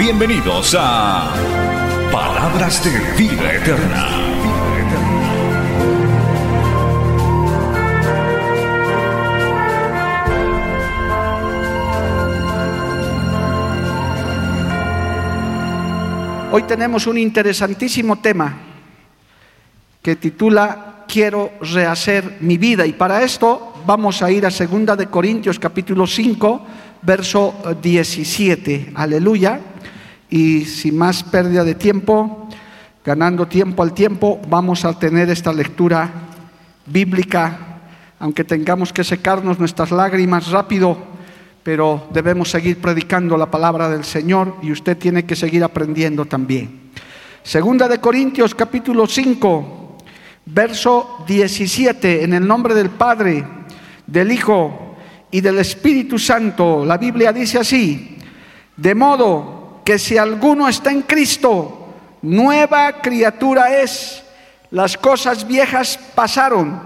Bienvenidos a Palabras de Vida Eterna. Hoy tenemos un interesantísimo tema que titula Quiero rehacer mi vida y para esto vamos a ir a 2 de Corintios capítulo 5 verso 17. Aleluya. Y sin más pérdida de tiempo, ganando tiempo al tiempo, vamos a tener esta lectura bíblica, aunque tengamos que secarnos nuestras lágrimas rápido pero debemos seguir predicando la palabra del Señor y usted tiene que seguir aprendiendo también. Segunda de Corintios capítulo 5, verso 17, en el nombre del Padre, del Hijo y del Espíritu Santo, la Biblia dice así, de modo que si alguno está en Cristo, nueva criatura es, las cosas viejas pasaron,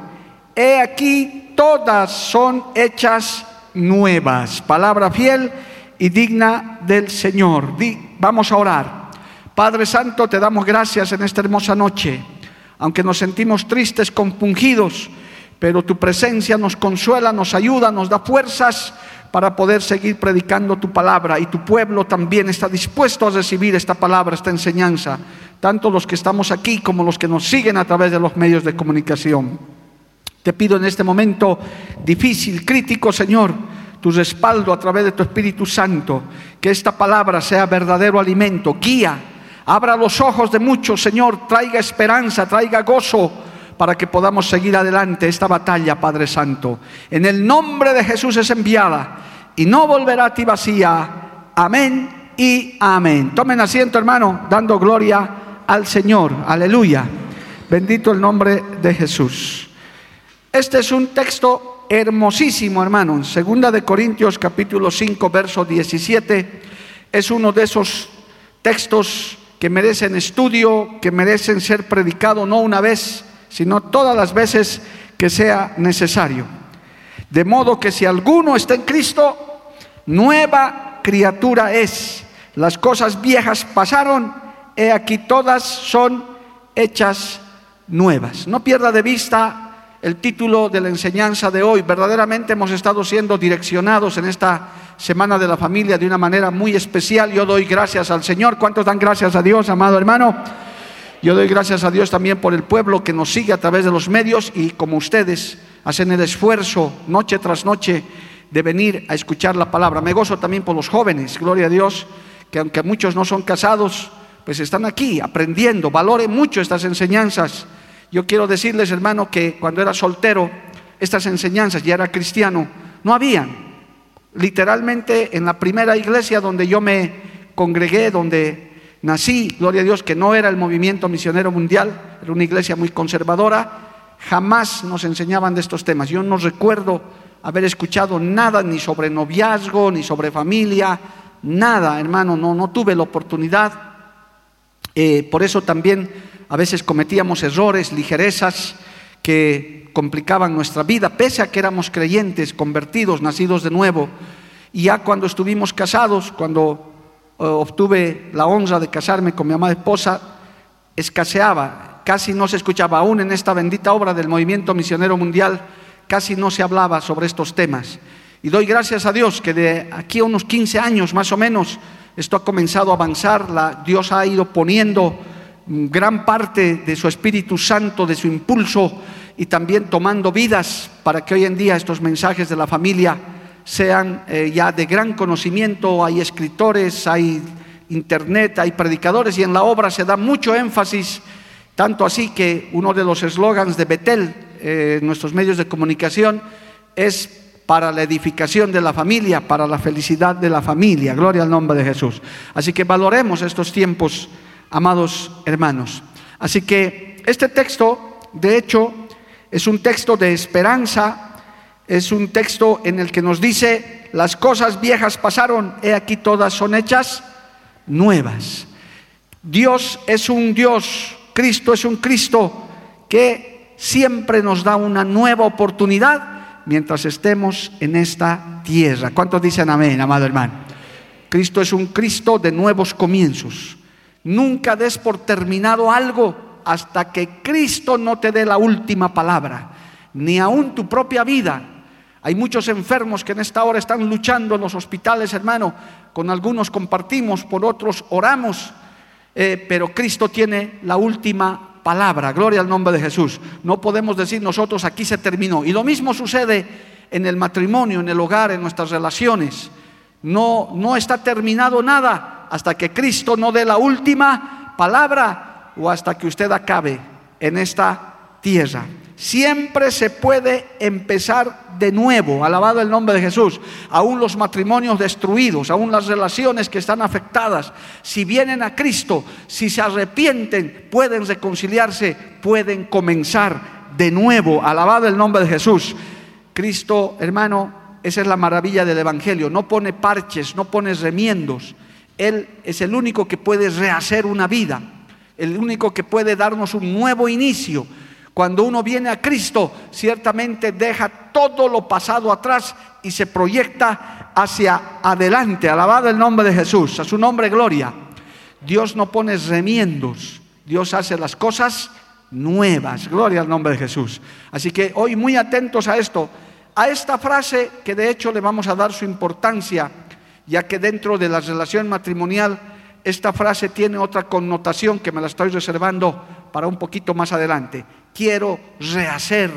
he aquí todas son hechas nuevas. Palabra fiel y digna del Señor. vamos a orar. Padre Santo, te damos gracias en esta hermosa noche. Aunque nos sentimos tristes, compungidos, pero tu presencia nos consuela, nos ayuda, nos da fuerzas para poder seguir predicando tu palabra. Y tu pueblo también está dispuesto a recibir esta palabra, esta enseñanza, tanto los que estamos aquí como los que nos siguen a través de los medios de comunicación. Te pido en este momento difícil, crítico, Señor, tu respaldo a través de tu Espíritu Santo, que esta palabra sea verdadero alimento, guía, abra los ojos de muchos, Señor, traiga esperanza, traiga gozo para que podamos seguir adelante esta batalla, Padre Santo. En el nombre de Jesús es enviada y no volverá a ti vacía. Amén y amén. Tomen asiento, hermano, dando gloria al Señor. Aleluya. Bendito el nombre de Jesús. Este es un texto hermosísimo, hermano. Segunda de Corintios capítulo 5, verso 17, es uno de esos textos que merecen estudio, que merecen ser predicado no una vez, sino todas las veces que sea necesario. De modo que si alguno está en Cristo, nueva criatura es. Las cosas viejas pasaron, he aquí todas son hechas nuevas. No pierda de vista el título de la enseñanza de hoy. Verdaderamente hemos estado siendo direccionados en esta Semana de la Familia de una manera muy especial. Yo doy gracias al Señor. ¿Cuántos dan gracias a Dios, amado hermano? Yo doy gracias a Dios también por el pueblo que nos sigue a través de los medios y como ustedes hacen el esfuerzo noche tras noche de venir a escuchar la palabra. Me gozo también por los jóvenes, gloria a Dios, que aunque muchos no son casados, pues están aquí aprendiendo. Valoren mucho estas enseñanzas yo quiero decirles, hermano, que cuando era soltero, estas enseñanzas, ya era cristiano, no habían. Literalmente en la primera iglesia donde yo me congregué, donde nací, gloria a Dios, que no era el movimiento misionero mundial, era una iglesia muy conservadora, jamás nos enseñaban de estos temas. Yo no recuerdo haber escuchado nada ni sobre noviazgo, ni sobre familia, nada, hermano, no, no tuve la oportunidad. Eh, por eso también a veces cometíamos errores, ligerezas que complicaban nuestra vida, pese a que éramos creyentes, convertidos, nacidos de nuevo. Y ya cuando estuvimos casados, cuando obtuve la honra de casarme con mi amada esposa, escaseaba, casi no se escuchaba aún en esta bendita obra del movimiento misionero mundial, casi no se hablaba sobre estos temas. Y doy gracias a Dios que de aquí a unos 15 años más o menos esto ha comenzado a avanzar, Dios ha ido poniendo gran parte de su Espíritu Santo, de su impulso y también tomando vidas para que hoy en día estos mensajes de la familia sean eh, ya de gran conocimiento. Hay escritores, hay internet, hay predicadores y en la obra se da mucho énfasis, tanto así que uno de los eslogans de Betel, eh, nuestros medios de comunicación, es para la edificación de la familia, para la felicidad de la familia. Gloria al nombre de Jesús. Así que valoremos estos tiempos, amados hermanos. Así que este texto, de hecho, es un texto de esperanza, es un texto en el que nos dice, las cosas viejas pasaron, he aquí todas son hechas nuevas. Dios es un Dios, Cristo es un Cristo que siempre nos da una nueva oportunidad mientras estemos en esta tierra. ¿Cuántos dicen amén, amado hermano? Cristo es un Cristo de nuevos comienzos. Nunca des por terminado algo hasta que Cristo no te dé la última palabra, ni aún tu propia vida. Hay muchos enfermos que en esta hora están luchando en los hospitales, hermano. Con algunos compartimos, por otros oramos, eh, pero Cristo tiene la última palabra. Gloria al nombre de Jesús. No podemos decir nosotros aquí se terminó. Y lo mismo sucede en el matrimonio, en el hogar, en nuestras relaciones. No, no está terminado nada hasta que Cristo no dé la última palabra o hasta que usted acabe en esta tierra. Siempre se puede empezar de nuevo, alabado el nombre de Jesús. Aún los matrimonios destruidos, aún las relaciones que están afectadas, si vienen a Cristo, si se arrepienten, pueden reconciliarse, pueden comenzar de nuevo, alabado el nombre de Jesús. Cristo, hermano, esa es la maravilla del Evangelio, no pone parches, no pone remiendos. Él es el único que puede rehacer una vida, el único que puede darnos un nuevo inicio cuando uno viene a Cristo, ciertamente deja todo lo pasado atrás y se proyecta hacia adelante. Alabado el nombre de Jesús, a su nombre gloria. Dios no pone remiendos, Dios hace las cosas nuevas. Gloria al nombre de Jesús. Así que hoy muy atentos a esto, a esta frase que de hecho le vamos a dar su importancia, ya que dentro de la relación matrimonial esta frase tiene otra connotación que me la estoy reservando para un poquito más adelante quiero rehacer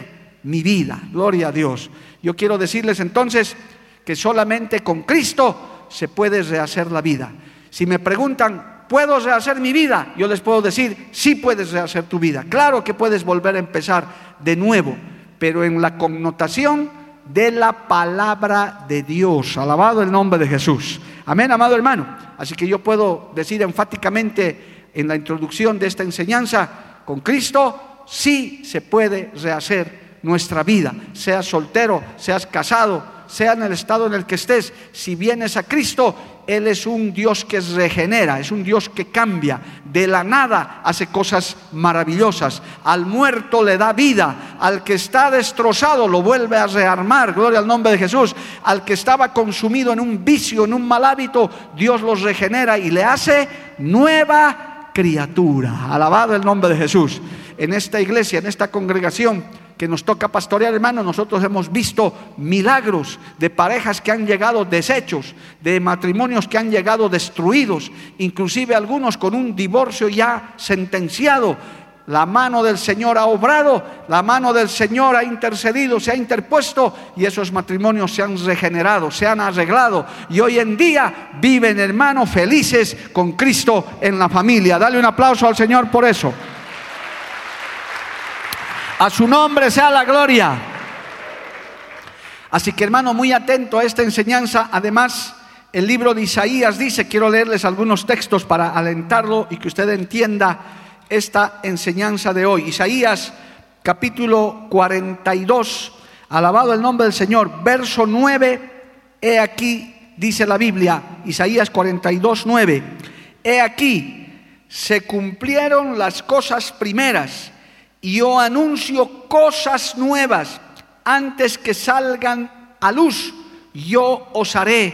mi vida. Gloria a Dios. Yo quiero decirles entonces que solamente con Cristo se puede rehacer la vida. Si me preguntan, ¿puedo rehacer mi vida? Yo les puedo decir, sí puedes rehacer tu vida. Claro que puedes volver a empezar de nuevo, pero en la connotación de la palabra de Dios. Alabado el nombre de Jesús. Amén, amado hermano. Así que yo puedo decir enfáticamente en la introducción de esta enseñanza, con Cristo sí se puede rehacer nuestra vida, seas soltero, seas casado, sea en el estado en el que estés, si vienes a Cristo, Él es un Dios que regenera, es un Dios que cambia, de la nada hace cosas maravillosas, al muerto le da vida, al que está destrozado lo vuelve a rearmar, gloria al nombre de Jesús, al que estaba consumido en un vicio, en un mal hábito, Dios los regenera y le hace nueva criatura, alabado el nombre de Jesús en esta iglesia, en esta congregación que nos toca pastorear, hermano, nosotros hemos visto milagros de parejas que han llegado deshechos, de matrimonios que han llegado destruidos, inclusive algunos con un divorcio ya sentenciado. La mano del Señor ha obrado, la mano del Señor ha intercedido, se ha interpuesto y esos matrimonios se han regenerado, se han arreglado y hoy en día viven, hermanos, felices con Cristo en la familia. Dale un aplauso al Señor por eso. A su nombre sea la gloria. Así que hermano, muy atento a esta enseñanza. Además, el libro de Isaías dice, quiero leerles algunos textos para alentarlo y que usted entienda esta enseñanza de hoy. Isaías capítulo 42, alabado el nombre del Señor, verso 9, he aquí, dice la Biblia, Isaías 42, 9, he aquí, se cumplieron las cosas primeras y yo anuncio cosas nuevas antes que salgan a luz, yo os haré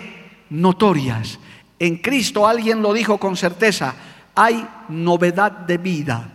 notorias. En Cristo alguien lo dijo con certeza, hay novedad de vida.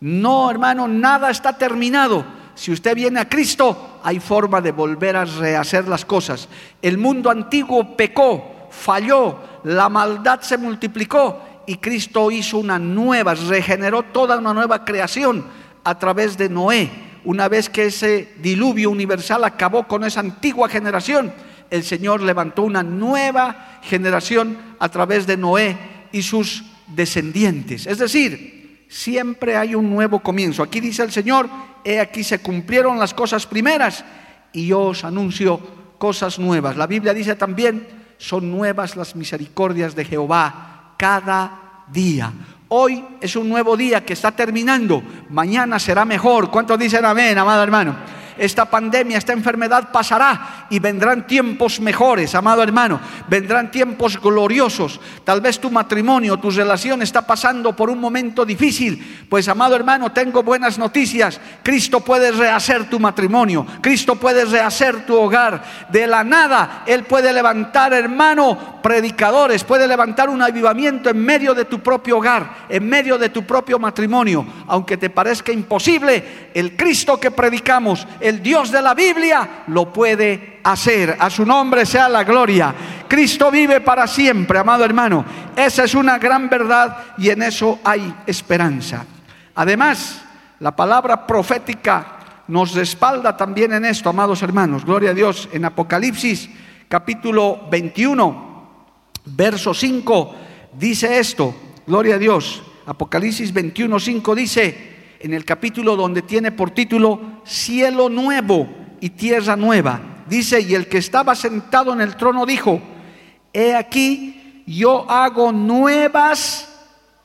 No, hermano, nada está terminado. Si usted viene a Cristo, hay forma de volver a rehacer las cosas. El mundo antiguo pecó, falló, la maldad se multiplicó y Cristo hizo una nueva, regeneró toda una nueva creación a través de Noé. Una vez que ese diluvio universal acabó con esa antigua generación, el Señor levantó una nueva generación a través de Noé y sus descendientes. Es decir, siempre hay un nuevo comienzo. Aquí dice el Señor, he aquí se cumplieron las cosas primeras y yo os anuncio cosas nuevas. La Biblia dice también, son nuevas las misericordias de Jehová cada día. Hoy es un nuevo día que está terminando, mañana será mejor. ¿Cuántos dicen amén, amado hermano? Esta pandemia, esta enfermedad pasará y vendrán tiempos mejores, amado hermano, vendrán tiempos gloriosos. Tal vez tu matrimonio, tu relación está pasando por un momento difícil, pues amado hermano, tengo buenas noticias. Cristo puede rehacer tu matrimonio, Cristo puede rehacer tu hogar. De la nada, Él puede levantar, hermano, predicadores, puede levantar un avivamiento en medio de tu propio hogar, en medio de tu propio matrimonio. Aunque te parezca imposible, el Cristo que predicamos, Dios de la Biblia lo puede hacer. A su nombre sea la gloria. Cristo vive para siempre, amado hermano. Esa es una gran verdad y en eso hay esperanza. Además, la palabra profética nos respalda también en esto, amados hermanos. Gloria a Dios. En Apocalipsis capítulo 21, verso 5, dice esto. Gloria a Dios. Apocalipsis 21, 5 dice, en el capítulo donde tiene por título Cielo nuevo y tierra nueva. Dice, y el que estaba sentado en el trono dijo, he aquí, yo hago nuevas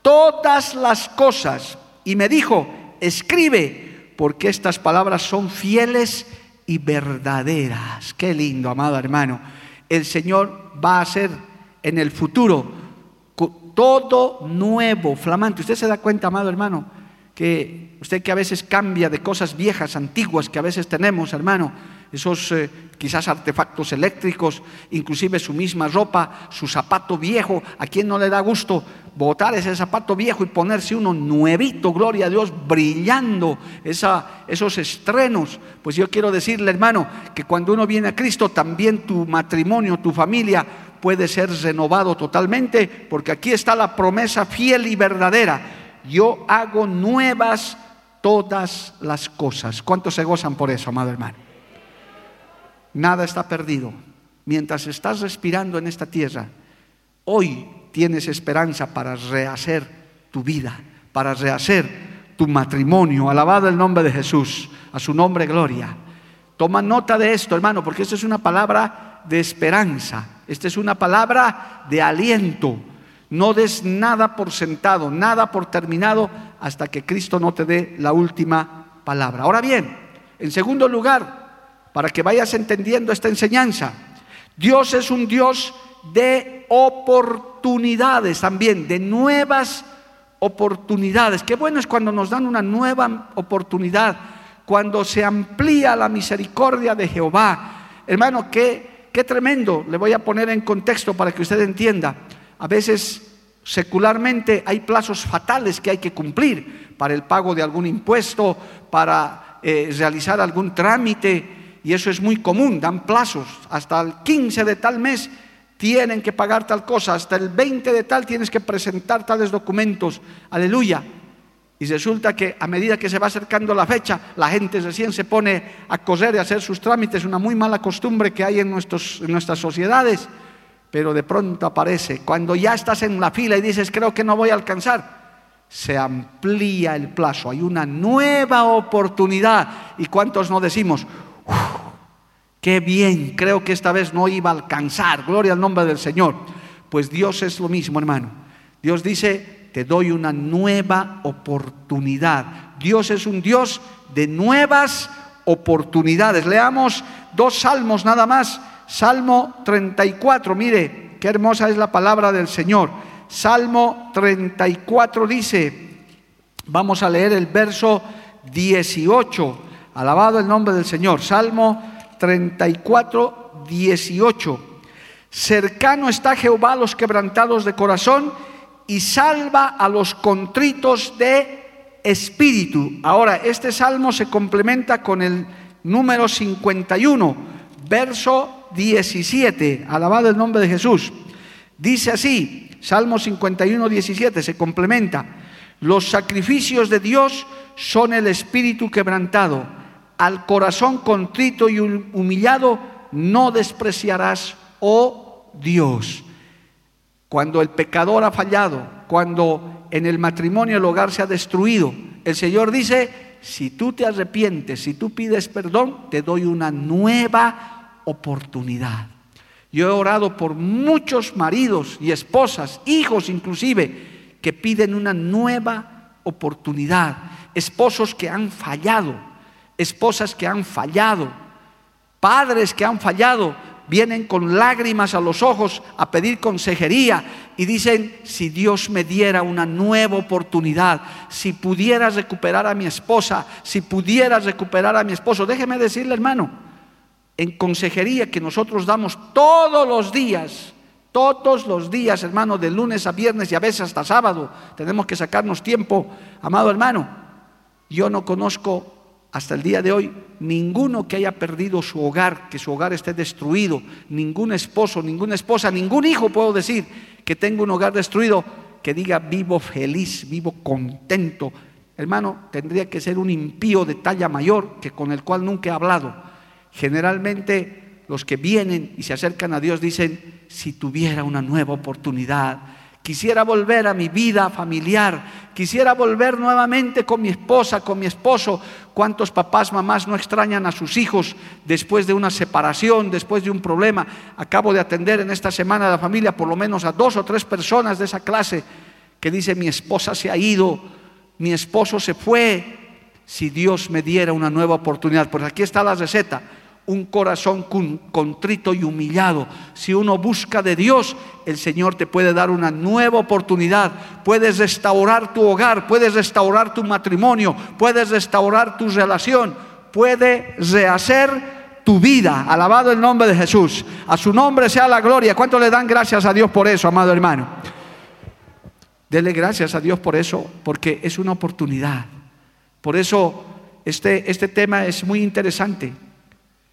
todas las cosas. Y me dijo, escribe, porque estas palabras son fieles y verdaderas. Qué lindo, amado hermano. El Señor va a hacer en el futuro todo nuevo, flamante. ¿Usted se da cuenta, amado hermano? Que usted que a veces cambia de cosas viejas, antiguas que a veces tenemos, hermano, esos eh, quizás artefactos eléctricos, inclusive su misma ropa, su zapato viejo, ¿a quién no le da gusto botar ese zapato viejo y ponerse uno nuevito, gloria a Dios, brillando esos estrenos? Pues yo quiero decirle, hermano, que cuando uno viene a Cristo, también tu matrimonio, tu familia puede ser renovado totalmente, porque aquí está la promesa fiel y verdadera yo hago nuevas todas las cosas. ¿Cuántos se gozan por eso, amado hermano? Nada está perdido. Mientras estás respirando en esta tierra, hoy tienes esperanza para rehacer tu vida, para rehacer tu matrimonio. Alabado el nombre de Jesús, a su nombre gloria. Toma nota de esto, hermano, porque esta es una palabra de esperanza, esta es una palabra de aliento no des nada por sentado, nada por terminado hasta que Cristo no te dé la última palabra. Ahora bien, en segundo lugar, para que vayas entendiendo esta enseñanza, Dios es un Dios de oportunidades también, de nuevas oportunidades. Qué bueno es cuando nos dan una nueva oportunidad, cuando se amplía la misericordia de Jehová. Hermano, qué, qué tremendo. Le voy a poner en contexto para que usted entienda. A veces secularmente hay plazos fatales que hay que cumplir para el pago de algún impuesto, para eh, realizar algún trámite, y eso es muy común, dan plazos. Hasta el 15 de tal mes tienen que pagar tal cosa, hasta el 20 de tal tienes que presentar tales documentos. Aleluya. Y resulta que a medida que se va acercando la fecha, la gente recién se pone a correr y a hacer sus trámites, una muy mala costumbre que hay en, nuestros, en nuestras sociedades pero de pronto aparece. Cuando ya estás en la fila y dices, creo que no voy a alcanzar, se amplía el plazo, hay una nueva oportunidad. ¿Y cuántos no decimos, qué bien, creo que esta vez no iba a alcanzar, gloria al nombre del Señor? Pues Dios es lo mismo, hermano. Dios dice, te doy una nueva oportunidad. Dios es un Dios de nuevas oportunidades. Leamos dos salmos nada más Salmo 34, mire, qué hermosa es la palabra del Señor. Salmo 34 dice, vamos a leer el verso 18, alabado el nombre del Señor. Salmo 34, 18. Cercano está Jehová a los quebrantados de corazón y salva a los contritos de espíritu. Ahora, este salmo se complementa con el número 51, verso 17, alabado el nombre de Jesús. Dice así, Salmo 51, 17, se complementa. Los sacrificios de Dios son el espíritu quebrantado. Al corazón contrito y humillado no despreciarás, oh Dios. Cuando el pecador ha fallado, cuando en el matrimonio el hogar se ha destruido, el Señor dice, si tú te arrepientes, si tú pides perdón, te doy una nueva oportunidad. Yo he orado por muchos maridos y esposas, hijos inclusive, que piden una nueva oportunidad. Esposos que han fallado, esposas que han fallado, padres que han fallado, vienen con lágrimas a los ojos a pedir consejería y dicen, si Dios me diera una nueva oportunidad, si pudiera recuperar a mi esposa, si pudiera recuperar a mi esposo, déjeme decirle hermano, en consejería que nosotros damos todos los días, todos los días, hermano, de lunes a viernes y a veces hasta sábado, tenemos que sacarnos tiempo, amado hermano. Yo no conozco hasta el día de hoy ninguno que haya perdido su hogar, que su hogar esté destruido, ningún esposo, ninguna esposa, ningún hijo, puedo decir, que tenga un hogar destruido, que diga vivo feliz, vivo contento. Hermano, tendría que ser un impío de talla mayor que con el cual nunca he hablado. Generalmente los que vienen y se acercan a Dios dicen, si tuviera una nueva oportunidad, Quisiera volver a mi vida familiar. Quisiera volver nuevamente con mi esposa, con mi esposo. ¿Cuántos papás, mamás no extrañan a sus hijos después de una separación, después de un problema? Acabo de atender en esta semana de la familia por lo menos a dos o tres personas de esa clase que dice, mi esposa se ha ido, mi esposo se fue. Si Dios me diera una nueva oportunidad. Pues aquí está la receta un corazón contrito y humillado. Si uno busca de Dios, el Señor te puede dar una nueva oportunidad. Puedes restaurar tu hogar, puedes restaurar tu matrimonio, puedes restaurar tu relación, puede rehacer tu vida. Alabado el nombre de Jesús. A su nombre sea la gloria. ¿Cuánto le dan gracias a Dios por eso, amado hermano? Dele gracias a Dios por eso, porque es una oportunidad. Por eso este, este tema es muy interesante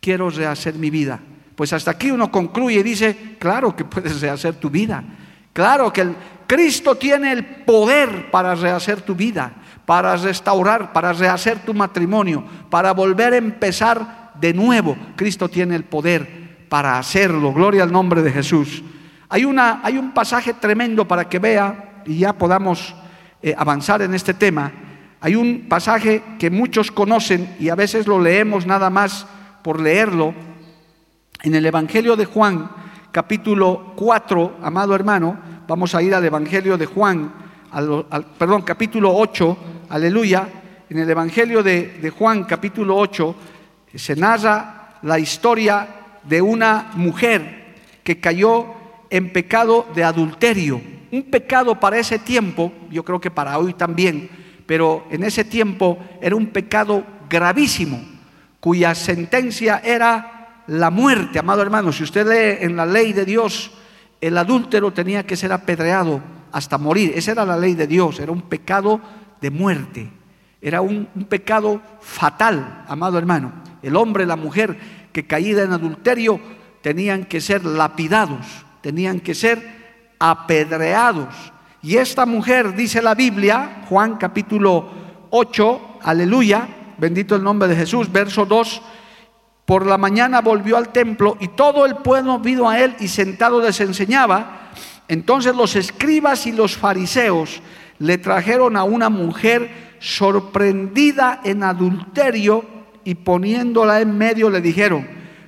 quiero rehacer mi vida. Pues hasta aquí uno concluye y dice, claro que puedes rehacer tu vida. Claro que el Cristo tiene el poder para rehacer tu vida, para restaurar, para rehacer tu matrimonio, para volver a empezar de nuevo. Cristo tiene el poder para hacerlo. Gloria al nombre de Jesús. Hay, una, hay un pasaje tremendo para que vea y ya podamos eh, avanzar en este tema. Hay un pasaje que muchos conocen y a veces lo leemos nada más por leerlo en el Evangelio de Juan, capítulo 4, amado hermano, vamos a ir al Evangelio de Juan, perdón, capítulo 8, aleluya, en el Evangelio de, de Juan, capítulo 8, se narra la historia de una mujer que cayó en pecado de adulterio, un pecado para ese tiempo, yo creo que para hoy también, pero en ese tiempo era un pecado gravísimo cuya sentencia era la muerte, amado hermano. Si usted lee en la ley de Dios, el adúltero tenía que ser apedreado hasta morir. Esa era la ley de Dios, era un pecado de muerte. Era un, pecado fatal, amado hermano. El hombre, la mujer que caída en adulterio tenían que ser lapidados, tenían que ser apedreados. Y esta mujer, dice la Biblia, Juan capítulo 8, aleluya, bendito el nombre de Jesús, verso 2, por la mañana volvió al templo y todo el pueblo vino a él y sentado les enseñaba. Entonces los escribas y los fariseos le trajeron a una mujer sorprendida en adulterio y poniéndola en medio le dijeron,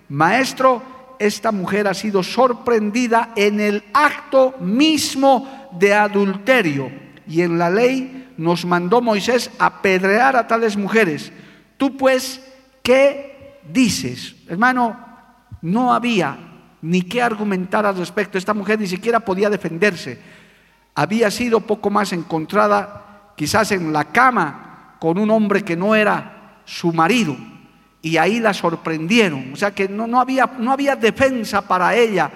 maestro, esta mujer ha sido sorprendida en el acto mismo de adulterio y en la ley nos mandó Moisés apedrear a tales mujeres. Tú pues, ¿qué dices? Hermano, no había ni qué argumentar al respecto. Esta mujer ni siquiera podía defenderse. Había sido poco más encontrada quizás en la cama con un hombre que no era su marido. Y ahí la sorprendieron. O sea que no, no, había, no había defensa para ella.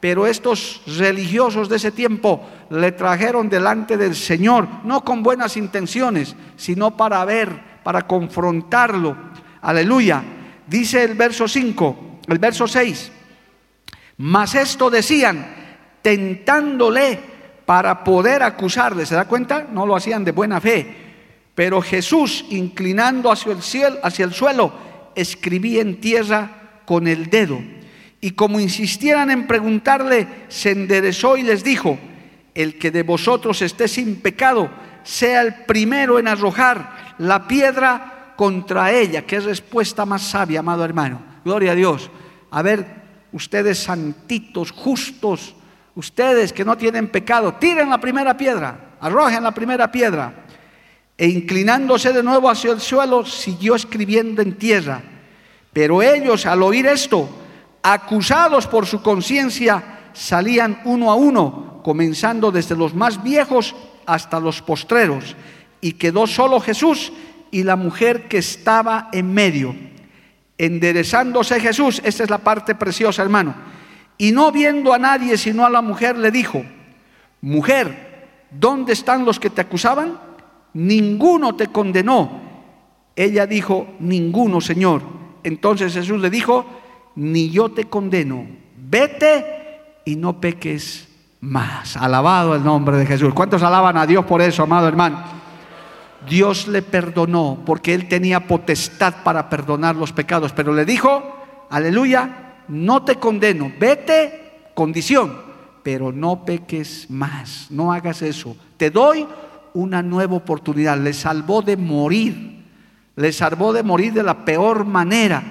Pero estos religiosos de ese tiempo le trajeron delante del Señor, no con buenas intenciones, sino para ver para confrontarlo. Aleluya. Dice el verso 5, el verso 6. Mas esto decían, tentándole para poder acusarle. ¿Se da cuenta? No lo hacían de buena fe. Pero Jesús, inclinando hacia el cielo, hacia el suelo, escribía en tierra con el dedo. Y como insistieran en preguntarle, se enderezó y les dijo, el que de vosotros esté sin pecado, sea el primero en arrojar la piedra contra ella. Qué respuesta más sabia, amado hermano. Gloria a Dios. a ver, ustedes santitos, justos, ustedes que no tienen pecado, tiren la primera piedra, arrojen la primera piedra. E inclinándose de nuevo hacia el suelo, siguió escribiendo en tierra. Pero ellos, al oír esto, acusados por su conciencia, salían uno a uno, comenzando desde los más viejos hasta los postreros. Y quedó solo Jesús y la mujer que estaba en medio. Enderezándose Jesús, esta es la parte preciosa, hermano. Y no viendo a nadie sino a la mujer, le dijo, mujer, ¿dónde están los que te acusaban? Ninguno te condenó. Ella dijo, ninguno, Señor. Entonces Jesús le dijo, ni yo te condeno. Vete y no peques más. Alabado el nombre de Jesús. ¿Cuántos alaban a Dios por eso, amado hermano? Dios le perdonó porque él tenía potestad para perdonar los pecados, pero le dijo, aleluya, no te condeno, vete, condición, pero no peques más, no hagas eso. Te doy una nueva oportunidad. Le salvó de morir, le salvó de morir de la peor manera.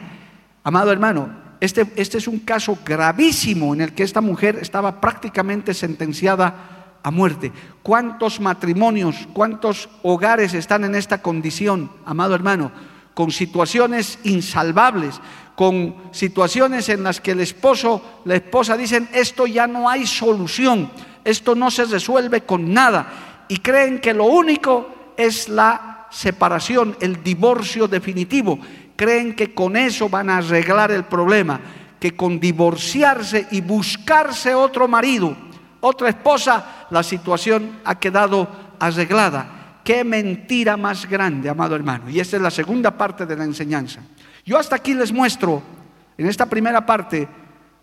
Amado hermano, este, este es un caso gravísimo en el que esta mujer estaba prácticamente sentenciada a muerte. ¿Cuántos matrimonios, cuántos hogares están en esta condición, amado hermano? Con situaciones insalvables, con situaciones en las que el esposo, la esposa dicen, esto ya no hay solución, esto no se resuelve con nada. Y creen que lo único es la separación, el divorcio definitivo. Creen que con eso van a arreglar el problema, que con divorciarse y buscarse otro marido, otra esposa, la situación ha quedado arreglada. Qué mentira más grande, amado hermano. Y esta es la segunda parte de la enseñanza. Yo hasta aquí les muestro, en esta primera parte,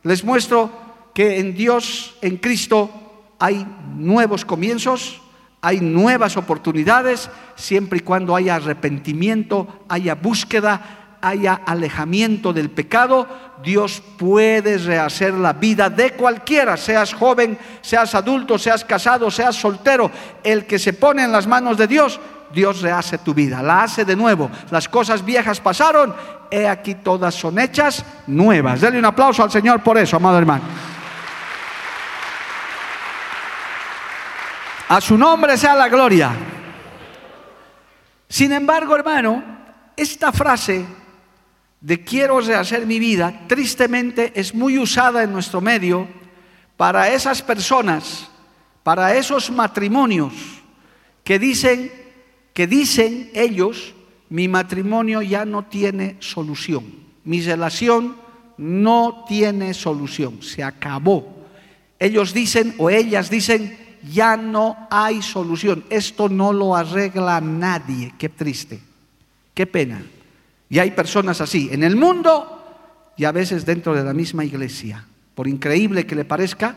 les muestro que en Dios, en Cristo, hay nuevos comienzos, hay nuevas oportunidades, siempre y cuando haya arrepentimiento, haya búsqueda, haya alejamiento del pecado, Dios puede rehacer la vida de cualquiera, seas joven, seas adulto, seas casado, seas soltero. El que se pone en las manos de Dios, Dios rehace tu vida, la hace de nuevo. Las cosas viejas pasaron, he aquí todas son hechas nuevas. Denle un aplauso al Señor por eso, amado hermano. A su nombre sea la gloria. Sin embargo, hermano, esta frase de quiero rehacer mi vida, tristemente es muy usada en nuestro medio para esas personas, para esos matrimonios que dicen, que dicen ellos, mi matrimonio ya no tiene solución, mi relación no tiene solución, se acabó. Ellos dicen o ellas dicen, ya no hay solución, esto no lo arregla nadie, qué triste, qué pena. Y hay personas así en el mundo y a veces dentro de la misma iglesia. Por increíble que le parezca,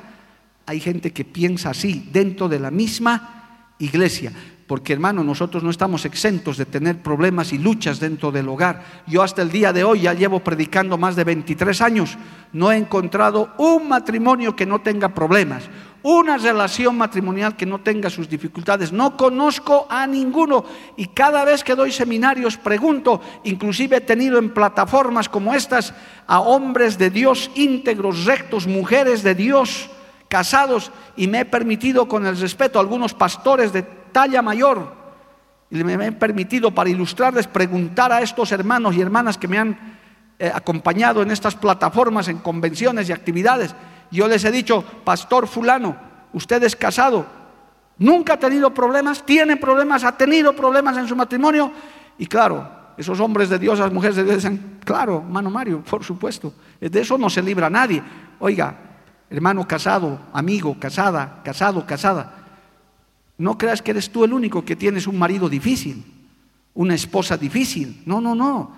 hay gente que piensa así dentro de la misma iglesia. Porque hermano, nosotros no estamos exentos de tener problemas y luchas dentro del hogar. Yo hasta el día de hoy ya llevo predicando más de 23 años. No he encontrado un matrimonio que no tenga problemas una relación matrimonial que no tenga sus dificultades. No conozco a ninguno y cada vez que doy seminarios pregunto, inclusive he tenido en plataformas como estas a hombres de Dios íntegros, rectos, mujeres de Dios casados y me he permitido con el respeto a algunos pastores de talla mayor y me he permitido para ilustrarles preguntar a estos hermanos y hermanas que me han eh, acompañado en estas plataformas, en convenciones y actividades yo les he dicho, pastor fulano, usted es casado, nunca ha tenido problemas, tiene problemas, ha tenido problemas en su matrimonio. Y claro, esos hombres de Dios, las mujeres de Dios dicen, claro, hermano Mario, por supuesto, de eso no se libra nadie. Oiga, hermano casado, amigo, casada, casado, casada, no creas que eres tú el único que tienes un marido difícil, una esposa difícil. No, no, no.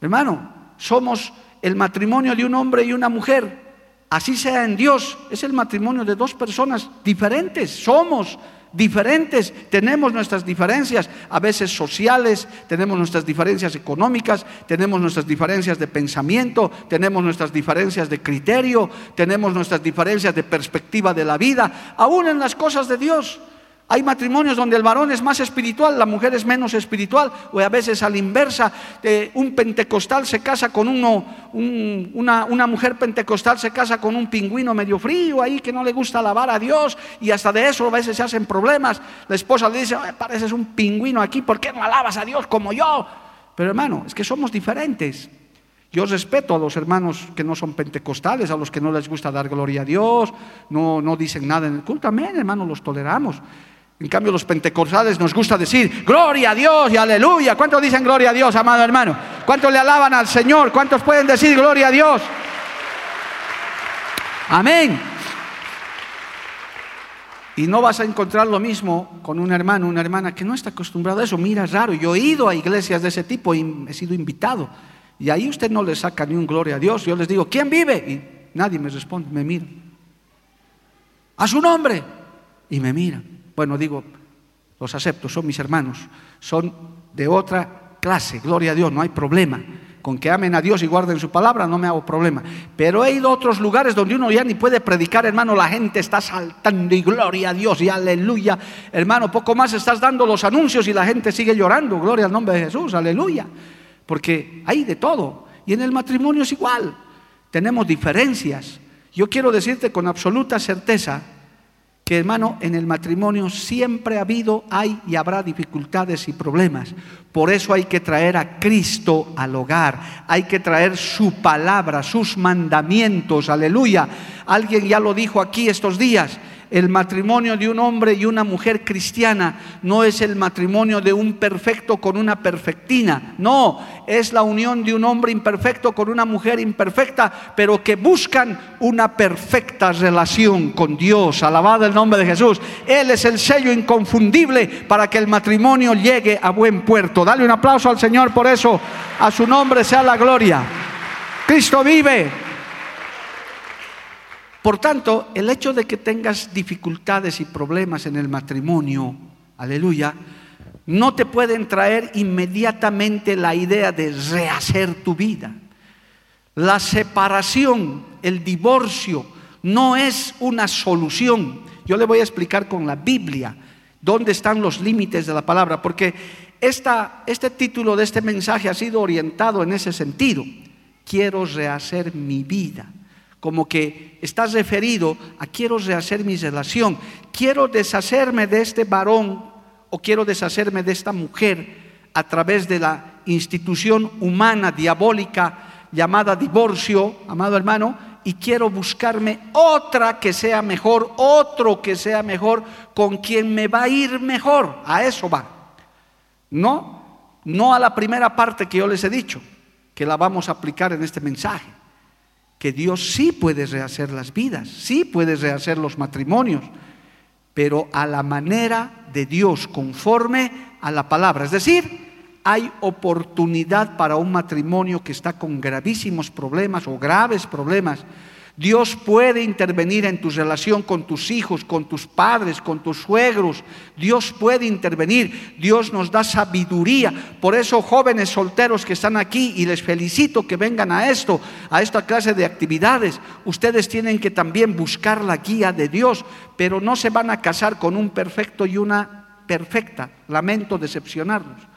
Hermano, somos el matrimonio de un hombre y una mujer así sea en Dios, es el matrimonio de dos personas diferentes, somos diferentes, tenemos nuestras diferencias, a veces sociales, tenemos nuestras diferencias económicas, tenemos nuestras diferencias de pensamiento, tenemos nuestras diferencias de criterio, tenemos nuestras diferencias de perspectiva de la vida, aún en las cosas de Dios. Hay matrimonios donde el varón es más espiritual, la mujer es menos espiritual, o a veces a la inversa, eh, un pentecostal se casa con uno, una, mujer pentecostal se casa con un pingüino medio frío ahí que no le gusta alabar a Dios y hasta de eso a veces se hacen problemas. La esposa le dice, pareces un pingüino aquí, ¿por qué no alabas a Dios como yo? Pero hermano, es que somos diferentes. Yo respeto a los hermanos que no son pentecostales, a los que no les gusta dar gloria a Dios, no, no dicen nada en el culto. Amén, hermano, los toleramos. En cambio, los pentecostales nos gusta decir gloria a Dios y aleluya. ¿Cuántos dicen gloria a Dios, amado hermano? ¿Cuántos le alaban al Señor? ¿Cuántos pueden decir gloria a Dios? Amén. Y no vas a encontrar lo mismo con un hermano, una hermana que no está acostumbrado a eso. Mira, es raro. Yo he ido a iglesias de ese tipo y he sido invitado. Y ahí usted no le saca ni un gloria a Dios. Yo les digo, ¿quién vive? Y nadie me responde, me mira. A su nombre. Y me mira. Bueno, digo, los acepto, son mis hermanos. Son de otra clase, gloria a Dios, no hay problema. Con que amen a Dios y guarden su palabra, no me hago problema. Pero he ido a otros lugares donde uno ya ni puede predicar, hermano, la gente está saltando y gloria a Dios y aleluya. Hermano, poco más estás dando los anuncios y la gente sigue llorando, gloria al nombre de Jesús, aleluya porque hay de todo. Y en el matrimonio es igual. Tenemos diferencias. Yo quiero decirte con absoluta certeza que, hermano, en el matrimonio siempre ha habido, hay y habrá dificultades y problemas. Por eso hay que traer a Cristo al hogar. Hay que traer su palabra, sus mandamientos. Aleluya. Alguien ya lo dijo aquí estos días. El matrimonio de un hombre y una mujer cristiana no es el matrimonio de un perfecto con una perfectina. No, es la unión de un hombre imperfecto con una mujer imperfecta, pero que buscan una perfecta relación con Dios. Alabado el nombre de Jesús. Él es el sello inconfundible para que el matrimonio llegue a buen puerto. Dale un aplauso al Señor por eso. A su nombre sea la gloria. Cristo vive. Por tanto, el hecho de que tengas dificultades y problemas en el matrimonio, aleluya, no te pueden traer inmediatamente la idea de rehacer tu vida. La separación, el divorcio, no es una solución. Yo le voy a explicar con la Biblia dónde están los límites de la palabra, porque este título de este mensaje ha sido orientado en ese sentido. Quiero rehacer mi vida como que estás referido a quiero rehacer mi relación, quiero deshacerme de este varón o quiero deshacerme de esta mujer a través de la institución humana diabólica llamada divorcio, amado hermano, y quiero buscarme otra que sea mejor, otro que sea mejor, con quien me va a ir mejor. A eso va. No, no a la primera parte que yo les he dicho, que la vamos a aplicar en este mensaje que Dios sí puede rehacer las vidas, sí puede rehacer los matrimonios, pero a la manera de Dios, conforme a la palabra. Es decir, hay oportunidad para un matrimonio que está con gravísimos problemas o graves problemas Dios puede intervenir en tu relación con tus hijos, con tus padres, con tus suegros. Dios puede intervenir. Dios nos da sabiduría. Por eso, jóvenes solteros que están aquí, y les felicito que vengan a esto, a esta clase de actividades, ustedes tienen que también buscar la guía de Dios, pero no se van a casar con un perfecto y una perfecta. Lamento decepcionarlos.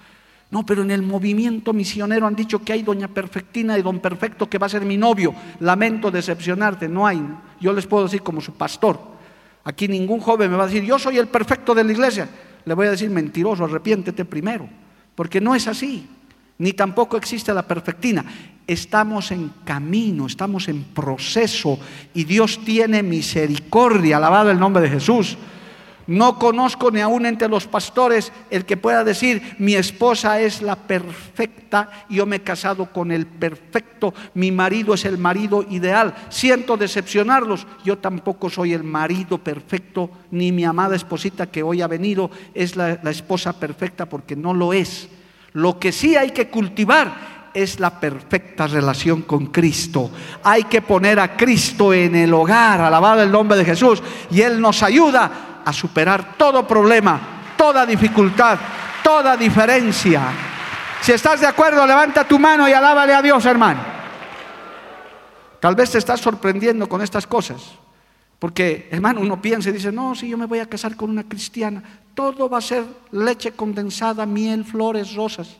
No, pero en el movimiento misionero han dicho que hay doña Perfectina y don Perfecto que va a ser mi novio. Lamento decepcionarte, no hay. Yo les puedo decir como su pastor. Aquí ningún joven me va a decir, yo soy el perfecto de la iglesia. Le voy a decir, mentiroso, arrepiéntete primero. Porque no es así. Ni tampoco existe la perfectina. Estamos en camino, estamos en proceso y Dios tiene misericordia. Alabado el nombre de Jesús. No conozco ni aún entre los pastores el que pueda decir, mi esposa es la perfecta, yo me he casado con el perfecto, mi marido es el marido ideal. Siento decepcionarlos, yo tampoco soy el marido perfecto, ni mi amada esposita que hoy ha venido es la, la esposa perfecta porque no lo es. Lo que sí hay que cultivar es la perfecta relación con Cristo. Hay que poner a Cristo en el hogar, alabado el nombre de Jesús, y Él nos ayuda a superar todo problema, toda dificultad, toda diferencia. Si estás de acuerdo, levanta tu mano y alábale a Dios, hermano. Tal vez te estás sorprendiendo con estas cosas. Porque, hermano, uno piensa y dice, no, si yo me voy a casar con una cristiana, todo va a ser leche condensada, miel, flores, rosas.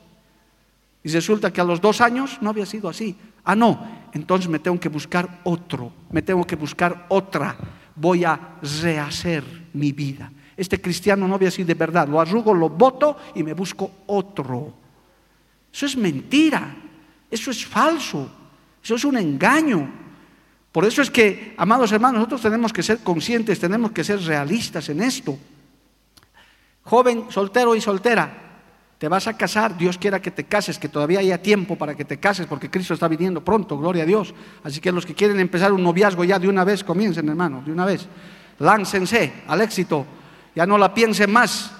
Y resulta que a los dos años no había sido así. Ah, no, entonces me tengo que buscar otro, me tengo que buscar otra. Voy a rehacer mi vida. Este cristiano no había sido de verdad. Lo arrugo, lo voto y me busco otro. Eso es mentira. Eso es falso. Eso es un engaño. Por eso es que, amados hermanos, nosotros tenemos que ser conscientes, tenemos que ser realistas en esto. Joven, soltero y soltera, te vas a casar, Dios quiera que te cases, que todavía haya tiempo para que te cases, porque Cristo está viniendo pronto, gloria a Dios. Así que los que quieren empezar un noviazgo ya de una vez, comiencen, hermano, de una vez. Láncense al éxito, ya no la piensen más.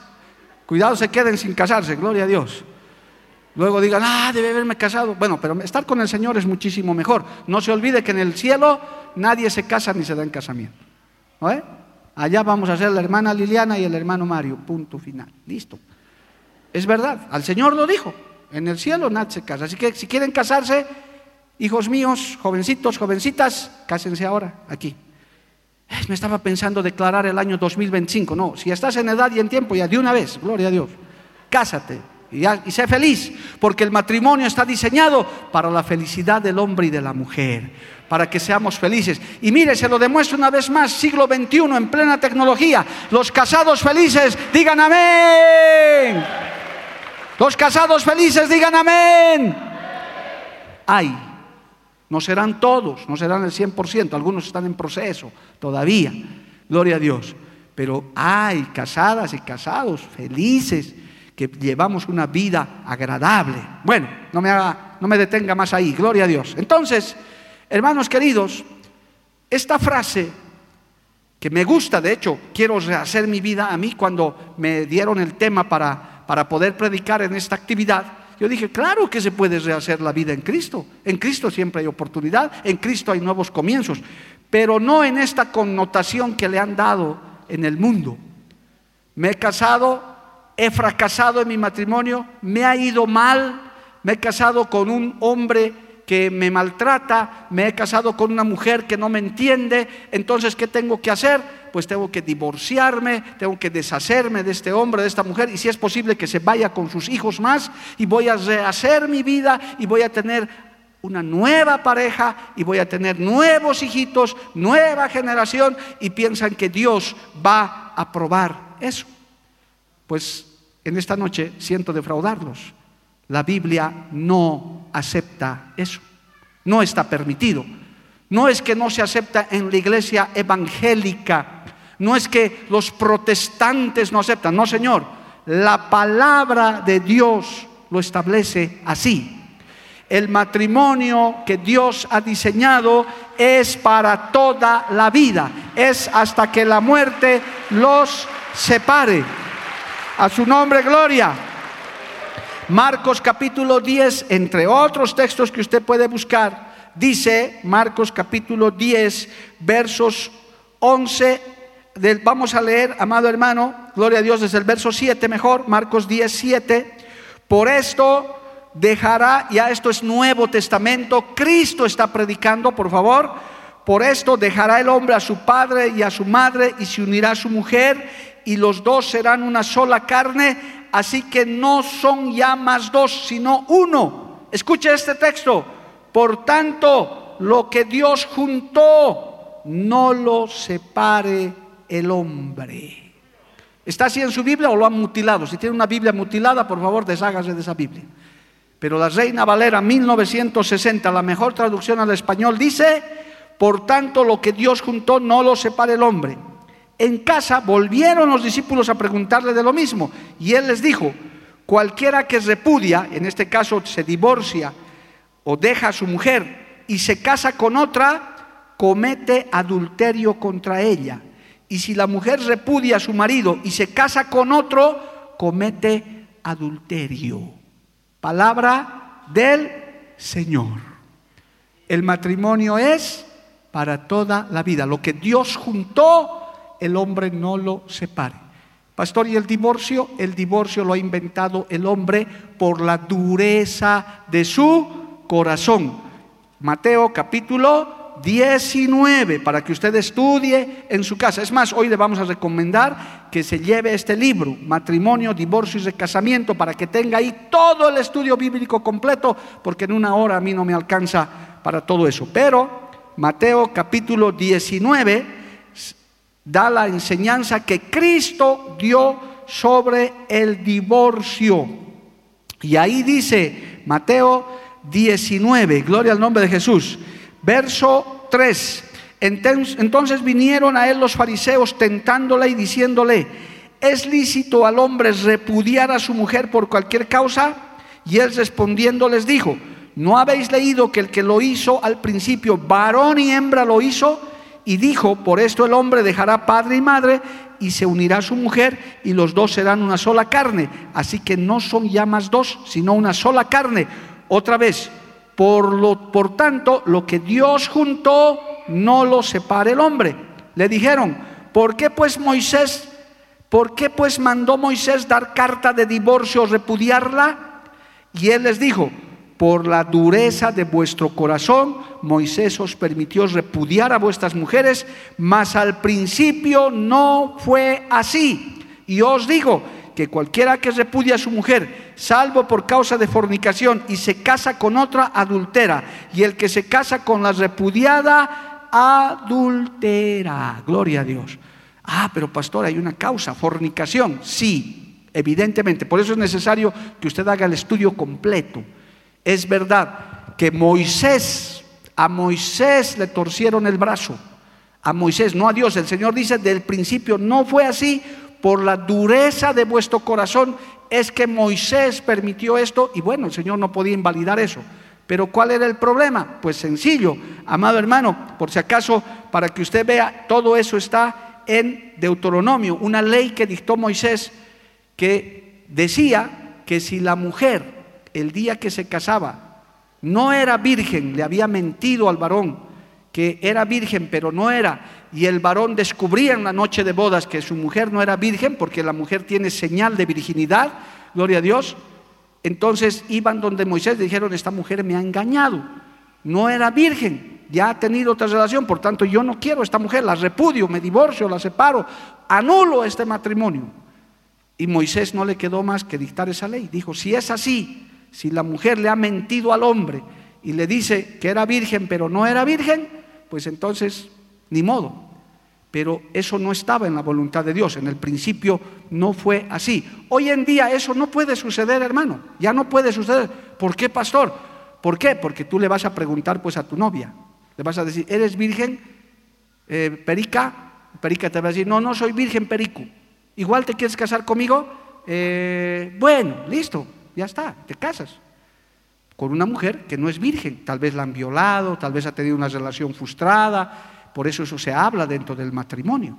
Cuidado, se queden sin casarse, gloria a Dios. Luego digan, ah, debe haberme casado. Bueno, pero estar con el Señor es muchísimo mejor. No se olvide que en el cielo nadie se casa ni se da en casamiento. ¿No Allá vamos a ser la hermana Liliana y el hermano Mario. Punto final. Listo. Es verdad. Al Señor lo dijo. En el cielo nadie se casa. Así que si quieren casarse, hijos míos, jovencitos, jovencitas, cásense ahora, aquí. Me estaba pensando declarar el año 2025. No, si estás en edad y en tiempo, ya de una vez, gloria a Dios. Cásate y, sé feliz, porque el matrimonio está diseñado para la felicidad del hombre y de la mujer para que seamos felices. Y mire, se lo demuestro una vez más, siglo XXI, en plena tecnología. Los casados felices, digan amén. Los casados felices, digan amén. Hay, no serán todos, no serán el 100%, algunos están en proceso todavía, gloria a Dios. Pero hay casadas y casados felices que llevamos una vida agradable. Bueno, no me, haga, no me detenga más ahí, gloria a Dios. Entonces, Hermanos queridos, esta frase que me gusta, de hecho, quiero rehacer mi vida a mí cuando me dieron el tema para, para poder predicar en esta actividad. Yo dije, claro que se puede rehacer la vida en Cristo. En Cristo siempre hay oportunidad, en Cristo hay nuevos comienzos, pero no en esta connotación que le han dado en el mundo. Me he casado, he fracasado en mi matrimonio, me ha ido mal, me he casado con un hombre que me maltrata, me he casado con una mujer que no me entiende, entonces ¿qué tengo que hacer? Pues tengo que divorciarme, tengo que deshacerme de este hombre, de esta mujer, y si es posible que se vaya con sus hijos más, y voy a rehacer mi vida y voy a tener una nueva pareja y voy a tener nuevos hijitos, nueva generación, y piensan que Dios va a probar eso. Pues en esta noche siento defraudarlos. La Biblia no acepta eso. No está permitido. No es que no se acepta en la iglesia evangélica. No es que los protestantes no aceptan. No, Señor. La palabra de Dios lo establece así. El matrimonio que Dios ha diseñado es para toda la vida. Es hasta que la muerte los separe. A su nombre, gloria. Marcos capítulo 10, entre otros textos que usted puede buscar, dice Marcos capítulo 10, versos 11, del, vamos a leer, amado hermano, gloria a Dios, desde el verso 7 mejor, Marcos 10, 7, por esto dejará, ya esto es Nuevo Testamento, Cristo está predicando, por favor, por esto dejará el hombre a su padre y a su madre y se unirá a su mujer y los dos serán una sola carne así que no son ya más dos, sino uno. Escuche este texto. Por tanto, lo que Dios juntó, no lo separe el hombre. ¿Está así en su Biblia o lo han mutilado? Si tiene una Biblia mutilada, por favor, deshágase de esa Biblia. Pero la Reina Valera 1960, la mejor traducción al español, dice, por tanto, lo que Dios juntó, no lo separe el hombre. En casa volvieron los discípulos a preguntarle de lo mismo y él les dijo, cualquiera que repudia, en este caso se divorcia o deja a su mujer y se casa con otra, comete adulterio contra ella. Y si la mujer repudia a su marido y se casa con otro, comete adulterio. Palabra del Señor. El matrimonio es para toda la vida. Lo que Dios juntó, el hombre no lo separe. Pastor, ¿y el divorcio? El divorcio lo ha inventado el hombre por la dureza de su corazón. Mateo capítulo 19 para que usted estudie en su casa. Es más, hoy le vamos a recomendar que se lleve este libro, Matrimonio, Divorcio y Recasamiento, para que tenga ahí todo el estudio bíblico completo, porque en una hora a mí no me alcanza para todo eso. Pero Mateo capítulo 19 da la enseñanza que Cristo dio sobre el divorcio. Y ahí dice Mateo 19, gloria al nombre de Jesús. Verso 3. Entonces vinieron a él los fariseos tentándole y diciéndole, ¿es lícito al hombre repudiar a su mujer por cualquier causa? Y él respondiendo les dijo, ¿no habéis leído que el que lo hizo al principio, varón y hembra lo hizo? Y dijo, por esto el hombre dejará padre y madre y se unirá a su mujer y los dos serán una sola carne. Así que no son ya más dos, sino una sola carne. Otra vez, por, lo, por tanto, lo que Dios juntó, no lo separe el hombre. Le dijeron, ¿por qué pues Moisés, por qué pues mandó Moisés dar carta de divorcio o repudiarla? Y él les dijo, por la dureza de vuestro corazón, Moisés os permitió repudiar a vuestras mujeres, mas al principio no fue así. Y os digo, que cualquiera que repudia a su mujer, salvo por causa de fornicación, y se casa con otra, adultera. Y el que se casa con la repudiada, adultera. Gloria a Dios. Ah, pero pastor, hay una causa, fornicación. Sí, evidentemente. Por eso es necesario que usted haga el estudio completo. Es verdad que Moisés, a Moisés le torcieron el brazo. A Moisés, no a Dios. El Señor dice, del principio no fue así por la dureza de vuestro corazón es que Moisés permitió esto y bueno, el Señor no podía invalidar eso. Pero ¿cuál era el problema? Pues sencillo, amado hermano, por si acaso, para que usted vea, todo eso está en Deuteronomio, una ley que dictó Moisés que decía que si la mujer el día que se casaba no era virgen, le había mentido al varón que era virgen pero no era, y el varón descubría en la noche de bodas que su mujer no era virgen, porque la mujer tiene señal de virginidad, gloria a Dios, entonces iban donde Moisés dijeron, esta mujer me ha engañado, no era virgen, ya ha tenido otra relación, por tanto yo no quiero a esta mujer, la repudio, me divorcio, la separo, anulo este matrimonio. Y Moisés no le quedó más que dictar esa ley. Dijo, si es así, si la mujer le ha mentido al hombre y le dice que era virgen pero no era virgen, pues entonces ni modo. Pero eso no estaba en la voluntad de Dios, en el principio no fue así. Hoy en día eso no puede suceder, hermano, ya no puede suceder. ¿Por qué, pastor? ¿Por qué? Porque tú le vas a preguntar pues a tu novia, le vas a decir, ¿eres virgen, eh, perica? Perica te va a decir, no, no soy virgen, perico. Igual te quieres casar conmigo, eh, bueno, listo, ya está, te casas con una mujer que no es virgen, tal vez la han violado, tal vez ha tenido una relación frustrada, por eso eso se habla dentro del matrimonio.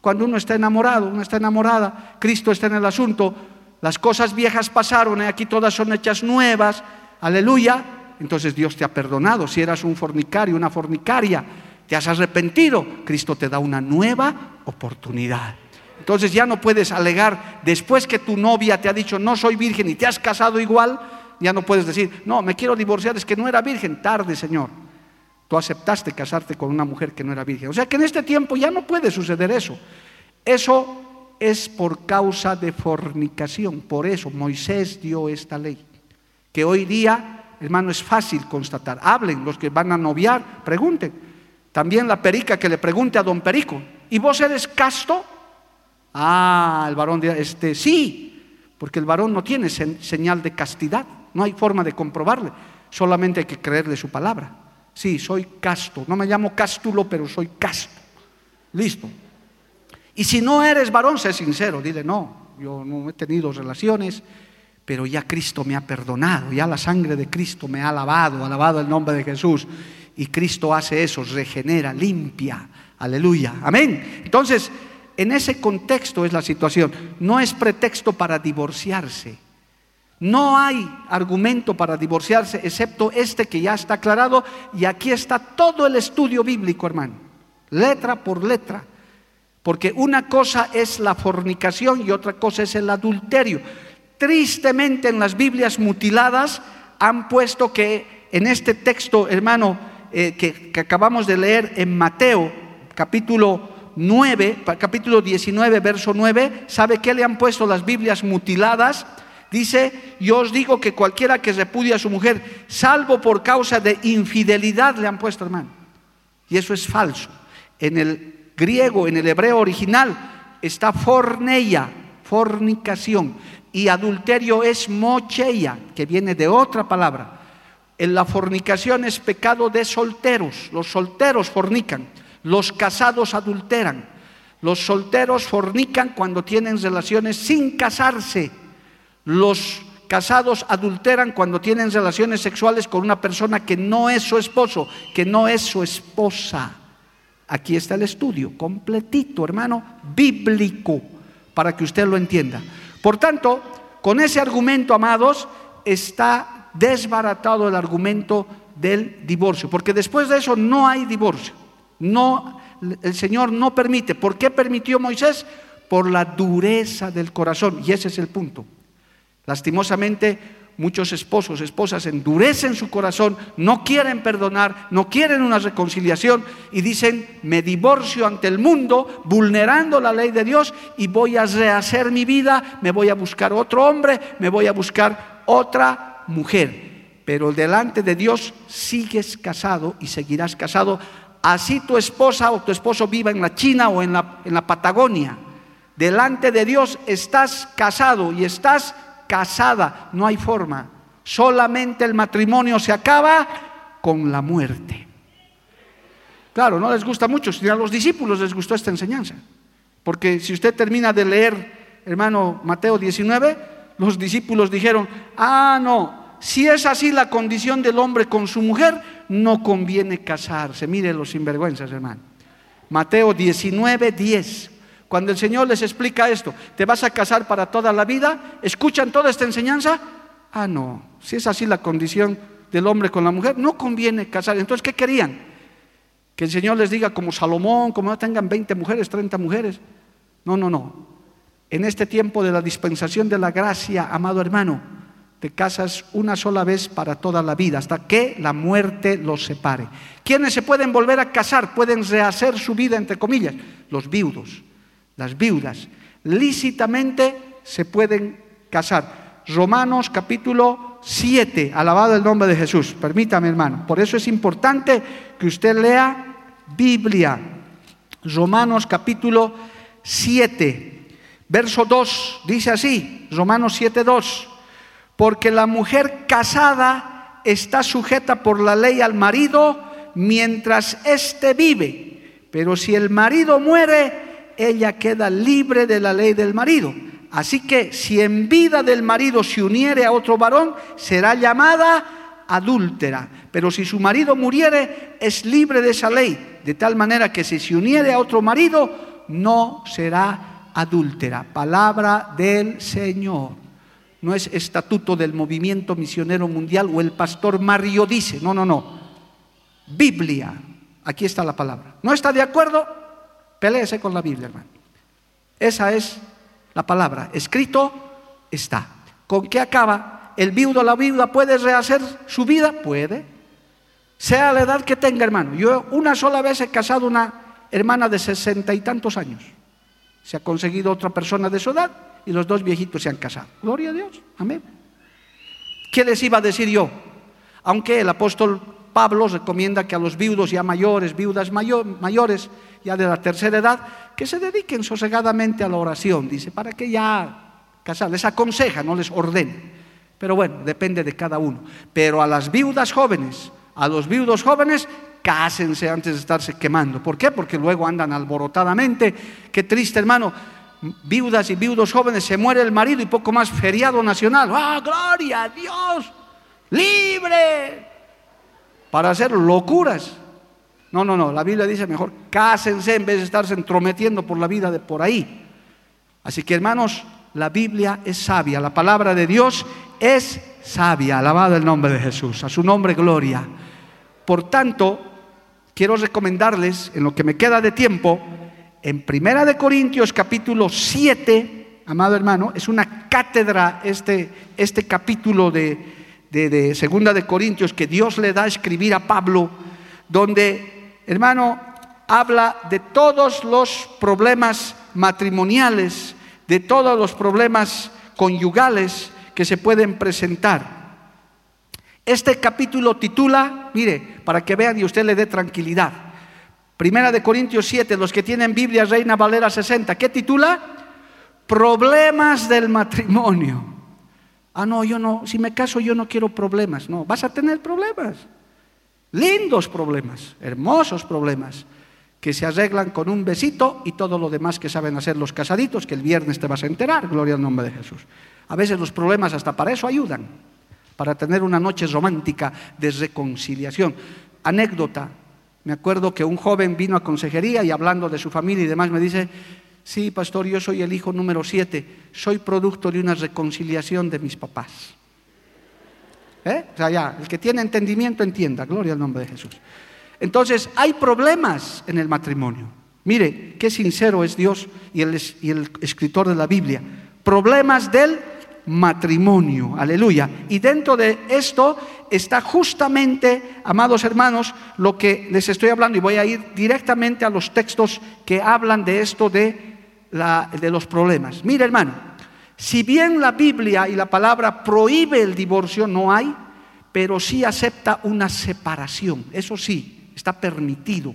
Cuando uno está enamorado, uno está enamorada, Cristo está en el asunto, las cosas viejas pasaron, ¿eh? aquí todas son hechas nuevas, aleluya, entonces Dios te ha perdonado. Si eras un fornicario, una fornicaria, te has arrepentido, Cristo te da una nueva oportunidad. Entonces ya no puedes alegar, después que tu novia te ha dicho, no soy virgen y te has casado igual, ya no puedes decir, no, me quiero divorciar, es que no era virgen, tarde, Señor. Tú aceptaste casarte con una mujer que no era virgen. O sea que en este tiempo ya no puede suceder eso. Eso es por causa de fornicación. Por eso Moisés dio esta ley. Que hoy día, hermano, es fácil constatar. Hablen los que van a noviar, pregunten. También la perica que le pregunte a don Perico, ¿y vos eres casto? Ah, el varón dirá, este, sí, porque el varón no tiene señal de castidad, no hay forma de comprobarle, solamente hay que creerle su palabra. Sí, soy casto. No me llamo cástulo, pero soy casto. Listo. Y si no eres varón, sé sincero. Dile, no, yo no he tenido relaciones, pero ya Cristo me ha perdonado. Ya la sangre de Cristo me ha lavado. Alabado el nombre de Jesús. Y Cristo hace eso, regenera, limpia. Aleluya. Amén. Entonces, en ese contexto es la situación. No es pretexto para divorciarse. No hay argumento para divorciarse excepto este que ya está aclarado y aquí está todo el estudio bíblico, hermano, letra por letra. Porque una cosa es la fornicación y otra cosa es el adulterio. Tristemente en las Biblias mutiladas han puesto que en este texto, hermano, eh, que, que acabamos de leer en Mateo, capítulo 9, capítulo 19, verso 9, ¿sabe qué le han puesto las Biblias mutiladas? Dice, yo os digo que cualquiera que repudia a su mujer, salvo por causa de infidelidad, le han puesto, hermano. Y eso es falso. En el griego, en el hebreo original, está forneia, fornicación. Y adulterio es mocheia, que viene de otra palabra. En la fornicación es pecado de solteros. Los solteros fornican, los casados adulteran. Los solteros fornican cuando tienen relaciones sin casarse. Los casados adulteran cuando tienen relaciones sexuales con una persona que no es su esposo, que no es su esposa. Aquí está el estudio, completito, hermano, bíblico, para que usted lo entienda. Por tanto, con ese argumento, amados, está desbaratado el argumento del divorcio, porque después de eso no hay divorcio. No, el Señor no permite. ¿Por qué permitió Moisés? Por la dureza del corazón, y ese es el punto. Lastimosamente, muchos esposos, esposas endurecen su corazón, no quieren perdonar, no quieren una reconciliación y dicen, me divorcio ante el mundo, vulnerando la ley de Dios y voy a rehacer mi vida, me voy a buscar otro hombre, me voy a buscar otra mujer. Pero delante de Dios sigues casado y seguirás casado, así tu esposa o tu esposo viva en la China o en la, en la Patagonia. Delante de Dios estás casado y estás casada, no hay forma. Solamente el matrimonio se acaba con la muerte. Claro, no les gusta mucho, si a los discípulos les gustó esta enseñanza. Porque si usted termina de leer, hermano, Mateo 19, los discípulos dijeron, ah, no, si es así la condición del hombre con su mujer, no conviene casarse. Mire los sinvergüenzas, hermano. Mateo 19, 10. Cuando el Señor les explica esto, ¿te vas a casar para toda la vida? ¿Escuchan toda esta enseñanza? Ah, no, si es así la condición del hombre con la mujer, no conviene casar. Entonces, ¿qué querían? Que el Señor les diga como Salomón, como no tengan 20 mujeres, 30 mujeres. No, no, no. En este tiempo de la dispensación de la gracia, amado hermano, te casas una sola vez para toda la vida, hasta que la muerte los separe. ¿Quiénes se pueden volver a casar? Pueden rehacer su vida, entre comillas, los viudos las viudas, lícitamente se pueden casar. Romanos capítulo 7, alabado el nombre de Jesús. Permítame, hermano. Por eso es importante que usted lea Biblia. Romanos capítulo 7, verso 2, dice así, Romanos 7, 2, porque la mujer casada está sujeta por la ley al marido mientras éste vive, pero si el marido muere, ella queda libre de la ley del marido. Así que si en vida del marido se uniere a otro varón, será llamada adúltera. Pero si su marido muriere, es libre de esa ley. De tal manera que si se uniere a otro marido, no será adúltera. Palabra del Señor. No es estatuto del movimiento misionero mundial o el pastor Mario dice. No, no, no. Biblia. Aquí está la palabra. ¿No está de acuerdo? Peléese con la Biblia, hermano. Esa es la palabra. Escrito está. ¿Con qué acaba? ¿El viudo o la viuda puede rehacer su vida? Puede. Sea la edad que tenga, hermano. Yo una sola vez he casado una hermana de sesenta y tantos años. Se ha conseguido otra persona de su edad y los dos viejitos se han casado. Gloria a Dios. Amén. ¿Qué les iba a decir yo? Aunque el apóstol Pablo recomienda que a los viudos ya mayores, viudas mayores, ya de la tercera edad, que se dediquen sosegadamente a la oración, dice, para que ya casar, les aconseja, no les ordene. Pero bueno, depende de cada uno. Pero a las viudas jóvenes, a los viudos jóvenes, cásense antes de estarse quemando. ¿Por qué? Porque luego andan alborotadamente. Qué triste, hermano. Viudas y viudos jóvenes, se muere el marido y poco más feriado nacional. ¡Ah, gloria a Dios! ¡Libre! para hacer locuras. No, no, no, la Biblia dice mejor cásense en vez de estarse entrometiendo por la vida de por ahí. Así que hermanos, la Biblia es sabia, la palabra de Dios es sabia, alabado el nombre de Jesús, a su nombre gloria. Por tanto, quiero recomendarles, en lo que me queda de tiempo, en Primera de Corintios capítulo 7, amado hermano, es una cátedra este, este capítulo de, de, Segunda de Corintios que Dios le da a escribir a Pablo, donde, hermano, habla de todos los problemas matrimoniales, de todos los problemas conyugales que se pueden presentar. Este capítulo titula, mire, para que vean y usted le dé tranquilidad. Primera de Corintios 7, los que tienen Biblia Reina Valera 60, ¿qué titula? Problemas del matrimonio. Ah, no, yo no, si me caso yo no quiero problemas. No, vas a tener problemas. Lindos problemas, hermosos problemas que se arreglan con un besito y todo lo demás que saben hacer los casaditos, que el viernes te vas a enterar, gloria al nombre de Jesús. A veces los problemas hasta para eso ayudan, para tener una noche romántica de reconciliación. Anécdota, me acuerdo que un joven vino a consejería y hablando de su familia y demás me dice, sí, pastor, yo soy el hijo número siete, soy producto de una reconciliación de mis papás. ¿Eh? O sea, ya, el que tiene entendimiento entienda, gloria al nombre de Jesús. Entonces, hay problemas en el matrimonio. Mire, qué sincero es Dios y el, y el escritor de la Biblia. Problemas del matrimonio, aleluya. Y dentro de esto está justamente, amados hermanos, lo que les estoy hablando y voy a ir directamente a los textos que hablan de esto de, la, de los problemas. Mire hermano, si bien la Biblia y la palabra prohíbe el divorcio, no hay, pero sí acepta una separación, eso sí, está permitido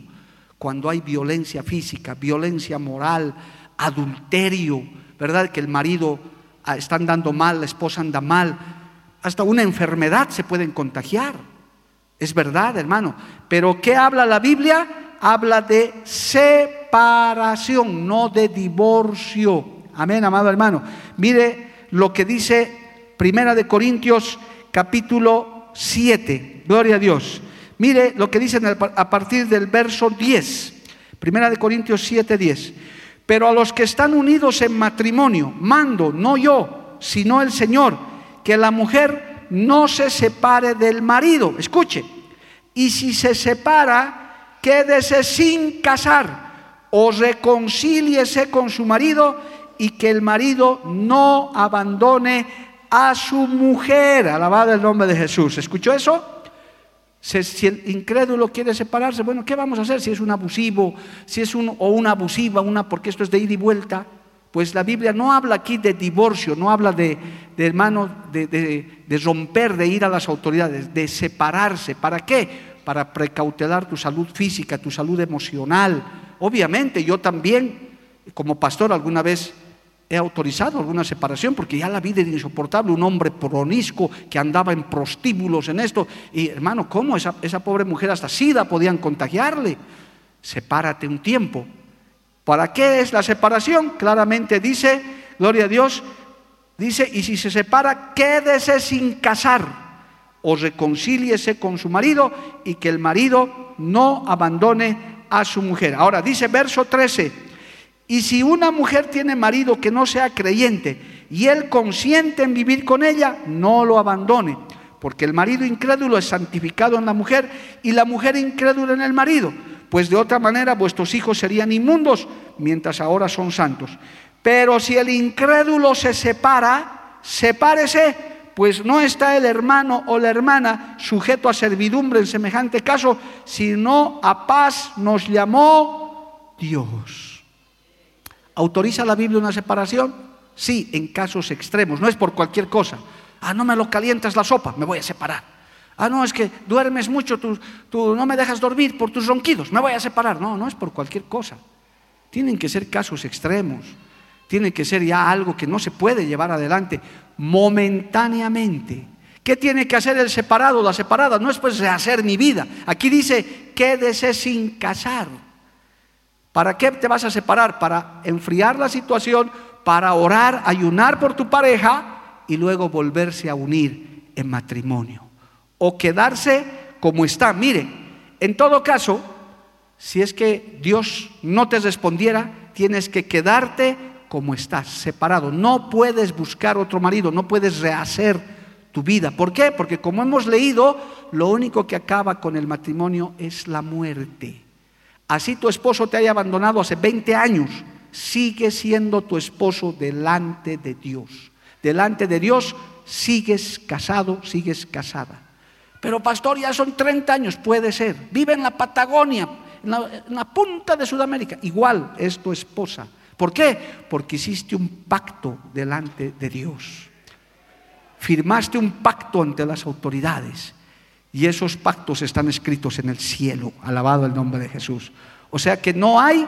cuando hay violencia física, violencia moral, adulterio, ¿verdad? Que el marido ah, está andando mal, la esposa anda mal, hasta una enfermedad se pueden contagiar. Es verdad, hermano. Pero ¿qué habla la Biblia? Habla de separación, no de divorcio. Amén, amado hermano. Mire lo que dice Primera de Corintios capítulo 7. Gloria a Dios. Mire lo que dicen a partir del verso 10, Primera de Corintios 7, 10. Pero a los que están unidos en matrimonio, mando, no yo, sino el Señor, que la mujer no se separe del marido. Escuche, y si se separa, quédese sin casar o reconcíliese con su marido y que el marido no abandone a su mujer. Alabado el nombre de Jesús. ¿Escuchó eso? Si el incrédulo quiere separarse, bueno, ¿qué vamos a hacer si es un abusivo, si es un, o una abusiva, una, porque esto es de ida y vuelta? Pues la Biblia no habla aquí de divorcio, no habla de, de hermano, de, de, romper, de ir a las autoridades, de separarse. ¿Para qué? Para precautelar tu salud física, tu salud emocional. Obviamente, yo también, como pastor, alguna vez he autorizado alguna separación porque ya la vida era insoportable, un hombre pronisco que andaba en prostíbulos en esto. Y hermano, ¿cómo esa, esa pobre mujer hasta sida podían contagiarle? Sepárate un tiempo. ¿Para qué es la separación? Claramente dice, gloria a Dios, dice, y si se separa, quédese sin casar o reconcíliese con su marido y que el marido no abandone a su mujer. Ahora dice verso 13, y si una mujer tiene marido que no sea creyente y él consiente en vivir con ella, no lo abandone, porque el marido incrédulo es santificado en la mujer y la mujer incrédula en el marido, pues de otra manera vuestros hijos serían inmundos, mientras ahora son santos. Pero si el incrédulo se separa, sepárese, pues no está el hermano o la hermana sujeto a servidumbre en semejante caso, sino a paz nos llamó Dios. ¿Autoriza la Biblia una separación? Sí, en casos extremos, no es por cualquier cosa. Ah, no me lo calientas la sopa, me voy a separar. Ah, no, es que duermes mucho, tú, tú no me dejas dormir por tus ronquidos, me voy a separar. No, no es por cualquier cosa. Tienen que ser casos extremos, tiene que ser ya algo que no se puede llevar adelante momentáneamente. ¿Qué tiene que hacer el separado, la separada? No es pues rehacer mi vida. Aquí dice, quédese sin casar. ¿Para qué te vas a separar? Para enfriar la situación, para orar, ayunar por tu pareja y luego volverse a unir en matrimonio. O quedarse como está. Mire, en todo caso, si es que Dios no te respondiera, tienes que quedarte como estás, separado. No puedes buscar otro marido, no puedes rehacer tu vida. ¿Por qué? Porque como hemos leído, lo único que acaba con el matrimonio es la muerte. Así tu esposo te haya abandonado hace 20 años, sigue siendo tu esposo delante de Dios. Delante de Dios sigues casado, sigues casada. Pero pastor, ya son 30 años, puede ser. Vive en la Patagonia, en la, punta de Sudamérica. Igual es tu esposa. ¿Por qué? Porque hiciste un pacto delante de Dios. Firmaste un pacto ante las autoridades. Y esos pactos están escritos en el cielo. Alabado el nombre de Jesús. O sea que no hay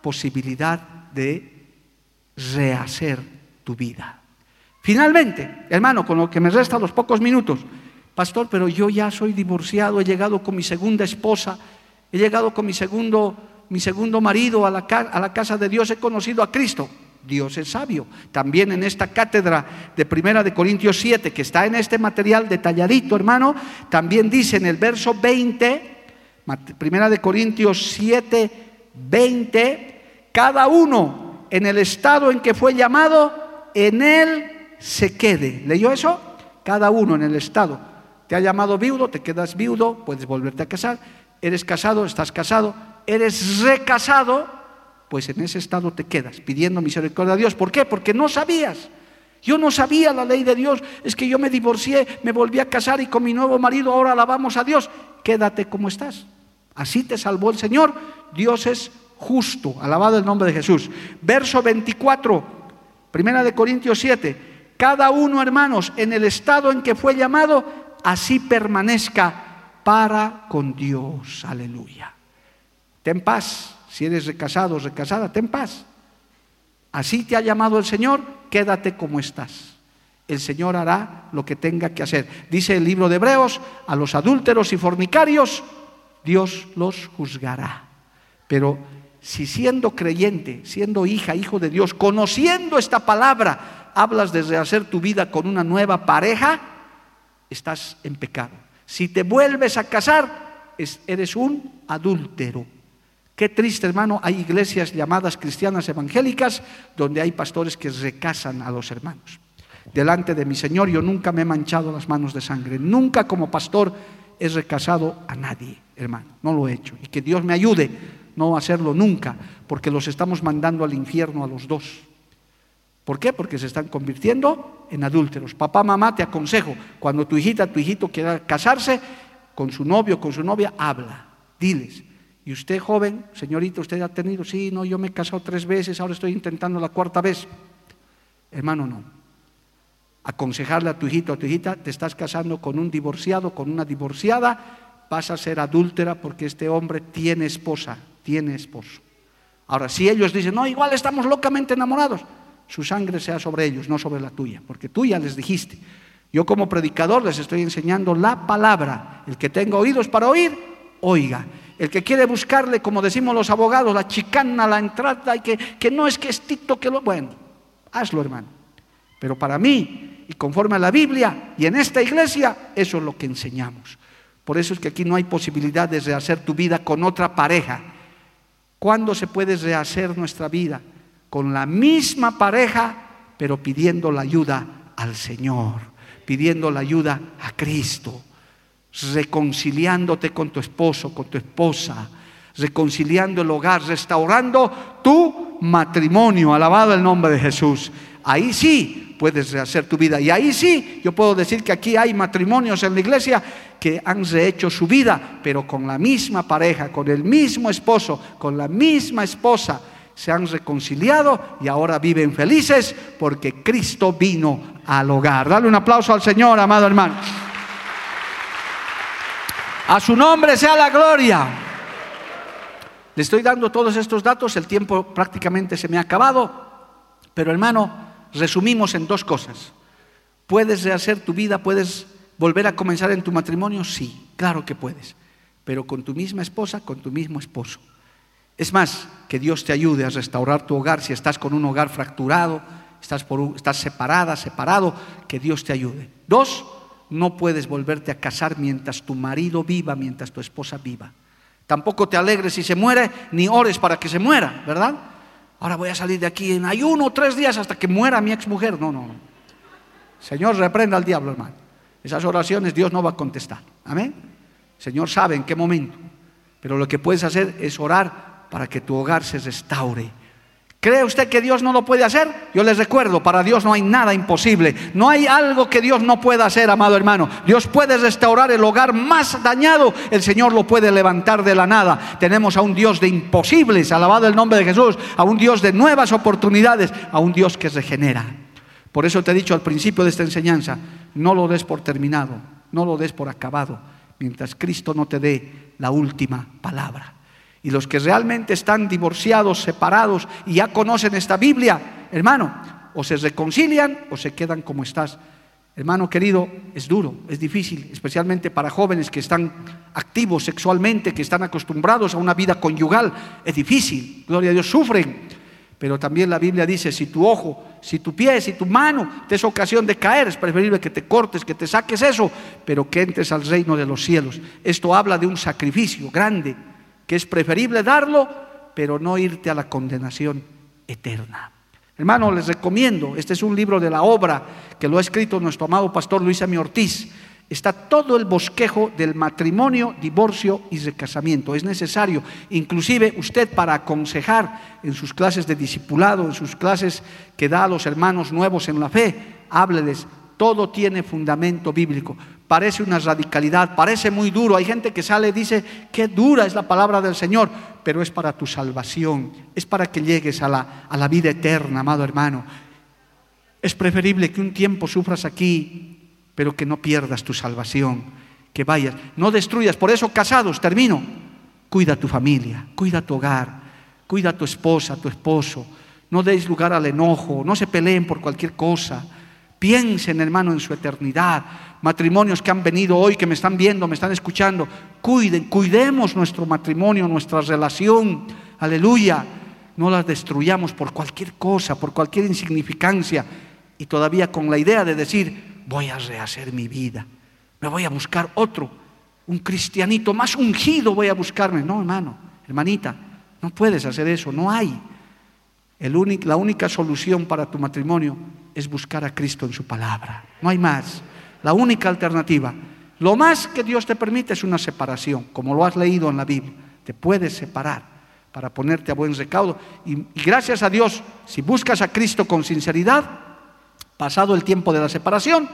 posibilidad de rehacer tu vida. Finalmente, hermano, con lo que me resta los pocos minutos, pastor, pero yo ya soy divorciado, he llegado con mi segunda esposa, he llegado con mi segundo, mi segundo marido a la, a la casa de Dios, he conocido a Cristo. Dios es sabio. También en esta cátedra de Primera de Corintios 7, que está en este material detalladito, hermano, también dice en el verso 20, Primera de Corintios 7, 20, cada uno en el estado en que fue llamado, en él se quede. ¿Leyó eso? Cada uno en el estado. Te ha llamado viudo, te quedas viudo, puedes volverte a casar. Eres casado, estás casado. Eres recasado, pues en ese estado te quedas, pidiendo misericordia a Dios. ¿Por qué? Porque no sabías. Yo no sabía la ley de Dios. Es que yo me divorcié, me volví a casar y con mi nuevo marido ahora alabamos a Dios. Quédate como estás. Así te salvó el Señor. Dios es justo. Alabado el nombre de Jesús. Verso 24, primera de Corintios 7 cada uno, hermanos, en el estado en que fue llamado, así permanezca para con Dios. Aleluya. Ten paz. Si eres recasado o recasada, ten paz. Así te ha llamado el Señor, quédate como estás. El Señor hará lo que tenga que hacer. Dice el libro de Hebreos, a los adúlteros y fornicarios, Dios los juzgará. Pero si siendo creyente, siendo hija, hijo de Dios, conociendo esta palabra, hablas de rehacer tu vida con una nueva pareja, estás en pecado. Si te vuelves a casar, eres un adúltero. Qué triste, hermano, hay iglesias llamadas cristianas evangélicas donde hay pastores que recasan a los hermanos. Delante de mi Señor yo nunca me he manchado las manos de sangre, nunca como pastor he recasado a nadie, hermano, no lo he hecho. Y que Dios me ayude no hacerlo nunca, porque los estamos mandando al infierno a los dos. ¿Por qué? Porque se están convirtiendo en adúlteros. Papá, mamá, te aconsejo, cuando tu hijita, tu hijito quiera casarse con su novio, con su novia, habla, diles. Y usted, joven, señorita, usted ha tenido, sí, no, yo me he casado tres veces, ahora estoy intentando la cuarta vez. Hermano, no. Aconsejarle a tu hijito, a tu hijita, te estás casando con un divorciado, con una divorciada, vas a ser adúltera porque este hombre tiene esposa, tiene esposo. Ahora, si ellos dicen, no, igual estamos locamente enamorados, su sangre sea sobre ellos, no sobre la tuya, porque tú ya les dijiste. Yo como predicador les estoy enseñando la palabra. El que tenga oídos para oír, oiga. El que quiere buscarle, como decimos los abogados, la chicana, la entrada, y que, que no es que es tito que lo... Bueno, hazlo hermano. Pero para mí, y conforme a la Biblia, y en esta iglesia, eso es lo que enseñamos. Por eso es que aquí no hay posibilidad de rehacer tu vida con otra pareja. ¿Cuándo se puede rehacer nuestra vida? con la misma pareja, pero pidiendo la ayuda al Señor, pidiendo la ayuda a Cristo, reconciliándote con tu esposo, con tu esposa, reconciliando el hogar, restaurando tu matrimonio, alabado el nombre de Jesús. Ahí sí puedes rehacer tu vida. Y ahí sí, yo puedo decir que aquí hay matrimonios en la iglesia que han rehecho su vida, pero con la misma pareja, con el mismo esposo, con la misma esposa, se han reconciliado y ahora viven felices porque Cristo vino al hogar. Dale un aplauso al Señor, amado hermano. A su nombre sea la gloria. Le estoy dando todos estos datos, el tiempo prácticamente se me ha acabado, pero hermano, resumimos en dos cosas. ¿Puedes rehacer tu vida? ¿Puedes volver a comenzar en tu matrimonio? Sí, claro que puedes, pero con tu misma esposa, con tu mismo esposo. Es más, que Dios te ayude a restaurar tu hogar si estás con un hogar fracturado, estás, por estás separada, separado, que Dios te ayude. Dos, no puedes volverte a casar mientras tu marido viva, mientras tu esposa viva. Tampoco te alegres si se muere, ni ores para que se muera, ¿verdad? Ahora voy a salir de aquí en ayuno tres días hasta que muera mi exmujer. No, no, no. Señor, reprenda al diablo, hermano. Esas oraciones Dios no va a contestar. Amén. Señor sabe en qué momento. Pero lo que puedes hacer es orar para que tu hogar se restaure. ¿Cree usted que Dios no lo puede hacer? Yo les recuerdo, para Dios no hay nada imposible. No hay algo que Dios no pueda hacer, amado hermano. Dios puede restaurar el hogar más dañado. El Señor lo puede levantar de la nada. Tenemos a un Dios de imposibles, alabado el nombre de Jesús, a un Dios de nuevas oportunidades, a un Dios que regenera. Por eso te he dicho al principio de esta enseñanza, no lo des por terminado, no lo des por acabado, mientras Cristo no te dé la última palabra. Y los que realmente están divorciados, separados y ya conocen esta Biblia, hermano, o se reconcilian o se quedan como estás. Hermano querido, es duro, es difícil, especialmente para jóvenes que están activos sexualmente, que están acostumbrados a una vida conyugal. Es difícil, gloria a Dios, sufren. Pero también la Biblia dice, si tu ojo, si tu pie, si tu mano te es ocasión de caer, es preferible que te cortes, que te saques eso, pero que entres al reino de los cielos. Esto habla de un sacrificio grande, que es preferible darlo, pero no irte a la condenación eterna. Hermano, les recomiendo, este es un libro de la obra que lo ha escrito nuestro amado pastor Luis Ami Ortiz. Está todo el bosquejo del matrimonio, divorcio y recasamiento. Es necesario, inclusive usted para aconsejar en sus clases de discipulado, en sus clases que da a los hermanos nuevos en la fe, hábleles. Todo tiene fundamento bíblico parece una radicalidad, parece muy duro. Hay gente que sale y dice, qué dura es la palabra del Señor, pero es para tu salvación, es para que llegues a la, a la vida eterna, amado hermano. Es preferible que un tiempo sufras aquí, pero que no pierdas tu salvación, que vayas, no destruyas. Por eso, casados, termino, cuida tu familia, cuida tu hogar, cuida a tu esposa, a tu esposo. No deis lugar al enojo, no se peleen por cualquier cosa. Piensen, hermano, en su eternidad. Matrimonios que han venido hoy, que me están viendo, me están escuchando, cuiden, cuidemos nuestro matrimonio, nuestra relación, aleluya, no la destruyamos por cualquier cosa, por cualquier insignificancia. Y todavía con la idea de decir, voy a rehacer mi vida, me voy a buscar otro, un cristianito más ungido voy a buscarme. No, hermano, hermanita, no puedes hacer eso, no hay. La única solución para tu matrimonio es buscar a Cristo en su palabra, no hay más la única alternativa. Lo más que Dios te permite es una separación, como lo has leído en la Biblia. Te puedes separar para ponerte a buen recaudo. Y, gracias a Dios, si buscas a Cristo con sinceridad, pasado el tiempo de la separación,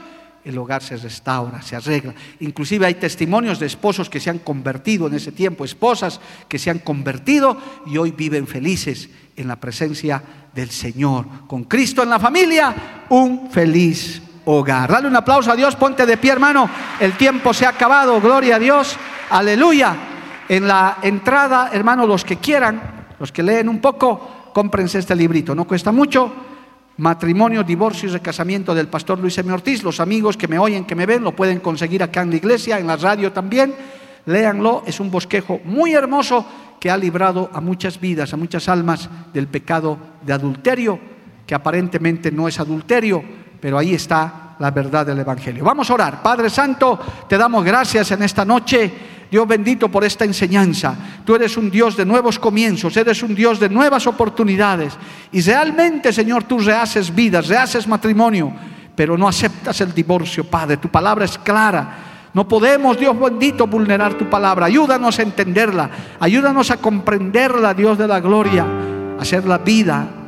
el hogar se restaura, se arregla. Inclusive hay testimonios de esposos que se han convertido en ese tiempo, esposas que se han convertido y hoy viven felices en la presencia del Señor. Con Cristo en la familia, un feliz hogar. Dale un aplauso a Dios, ponte de pie hermano, el tiempo se ha acabado, gloria a Dios, aleluya. En la entrada, hermano, los que quieran, los que leen un poco, cómprense este librito, no cuesta mucho. Matrimonio, divorcio y recasamiento del pastor Luis M. Ortiz. Los amigos que me oyen, que me ven, lo pueden conseguir acá en la iglesia, en la radio también. Léanlo, es un bosquejo muy hermoso que ha librado a muchas vidas, a muchas almas del pecado de adulterio, que aparentemente no es adulterio, pero ahí está la verdad del Evangelio. Vamos a orar. Padre Santo, te damos gracias en esta noche. Dios bendito por esta enseñanza. Tú eres un Dios de nuevos comienzos, eres un Dios de nuevas oportunidades. Y realmente, Señor, tú rehaces vidas, rehaces matrimonio, pero no aceptas el divorcio, Padre. Tu palabra es clara. No podemos, Dios bendito, vulnerar tu palabra. Ayúdanos a entenderla. Ayúdanos a comprenderla, Dios de la gloria. Hacer la vida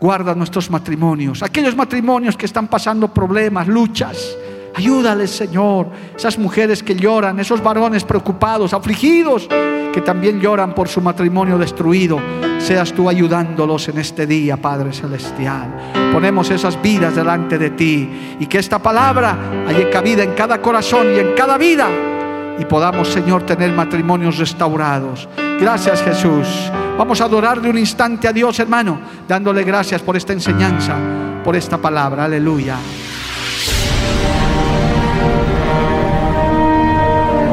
Guarda nuestros matrimonios, aquellos matrimonios que están pasando problemas, luchas. Ayúdales, Señor. Esas mujeres que lloran, esos varones preocupados, afligidos, que también lloran por su matrimonio destruido. Seas tú ayudándolos en este día, Padre Celestial. Ponemos esas vidas delante de ti y que esta palabra haya cabida en cada corazón y en cada vida y podamos, Señor, tener matrimonios restaurados. Gracias, Jesús. Vamos a adorarle un instante a Dios, hermano, dándole gracias por esta enseñanza, por esta palabra. Aleluya.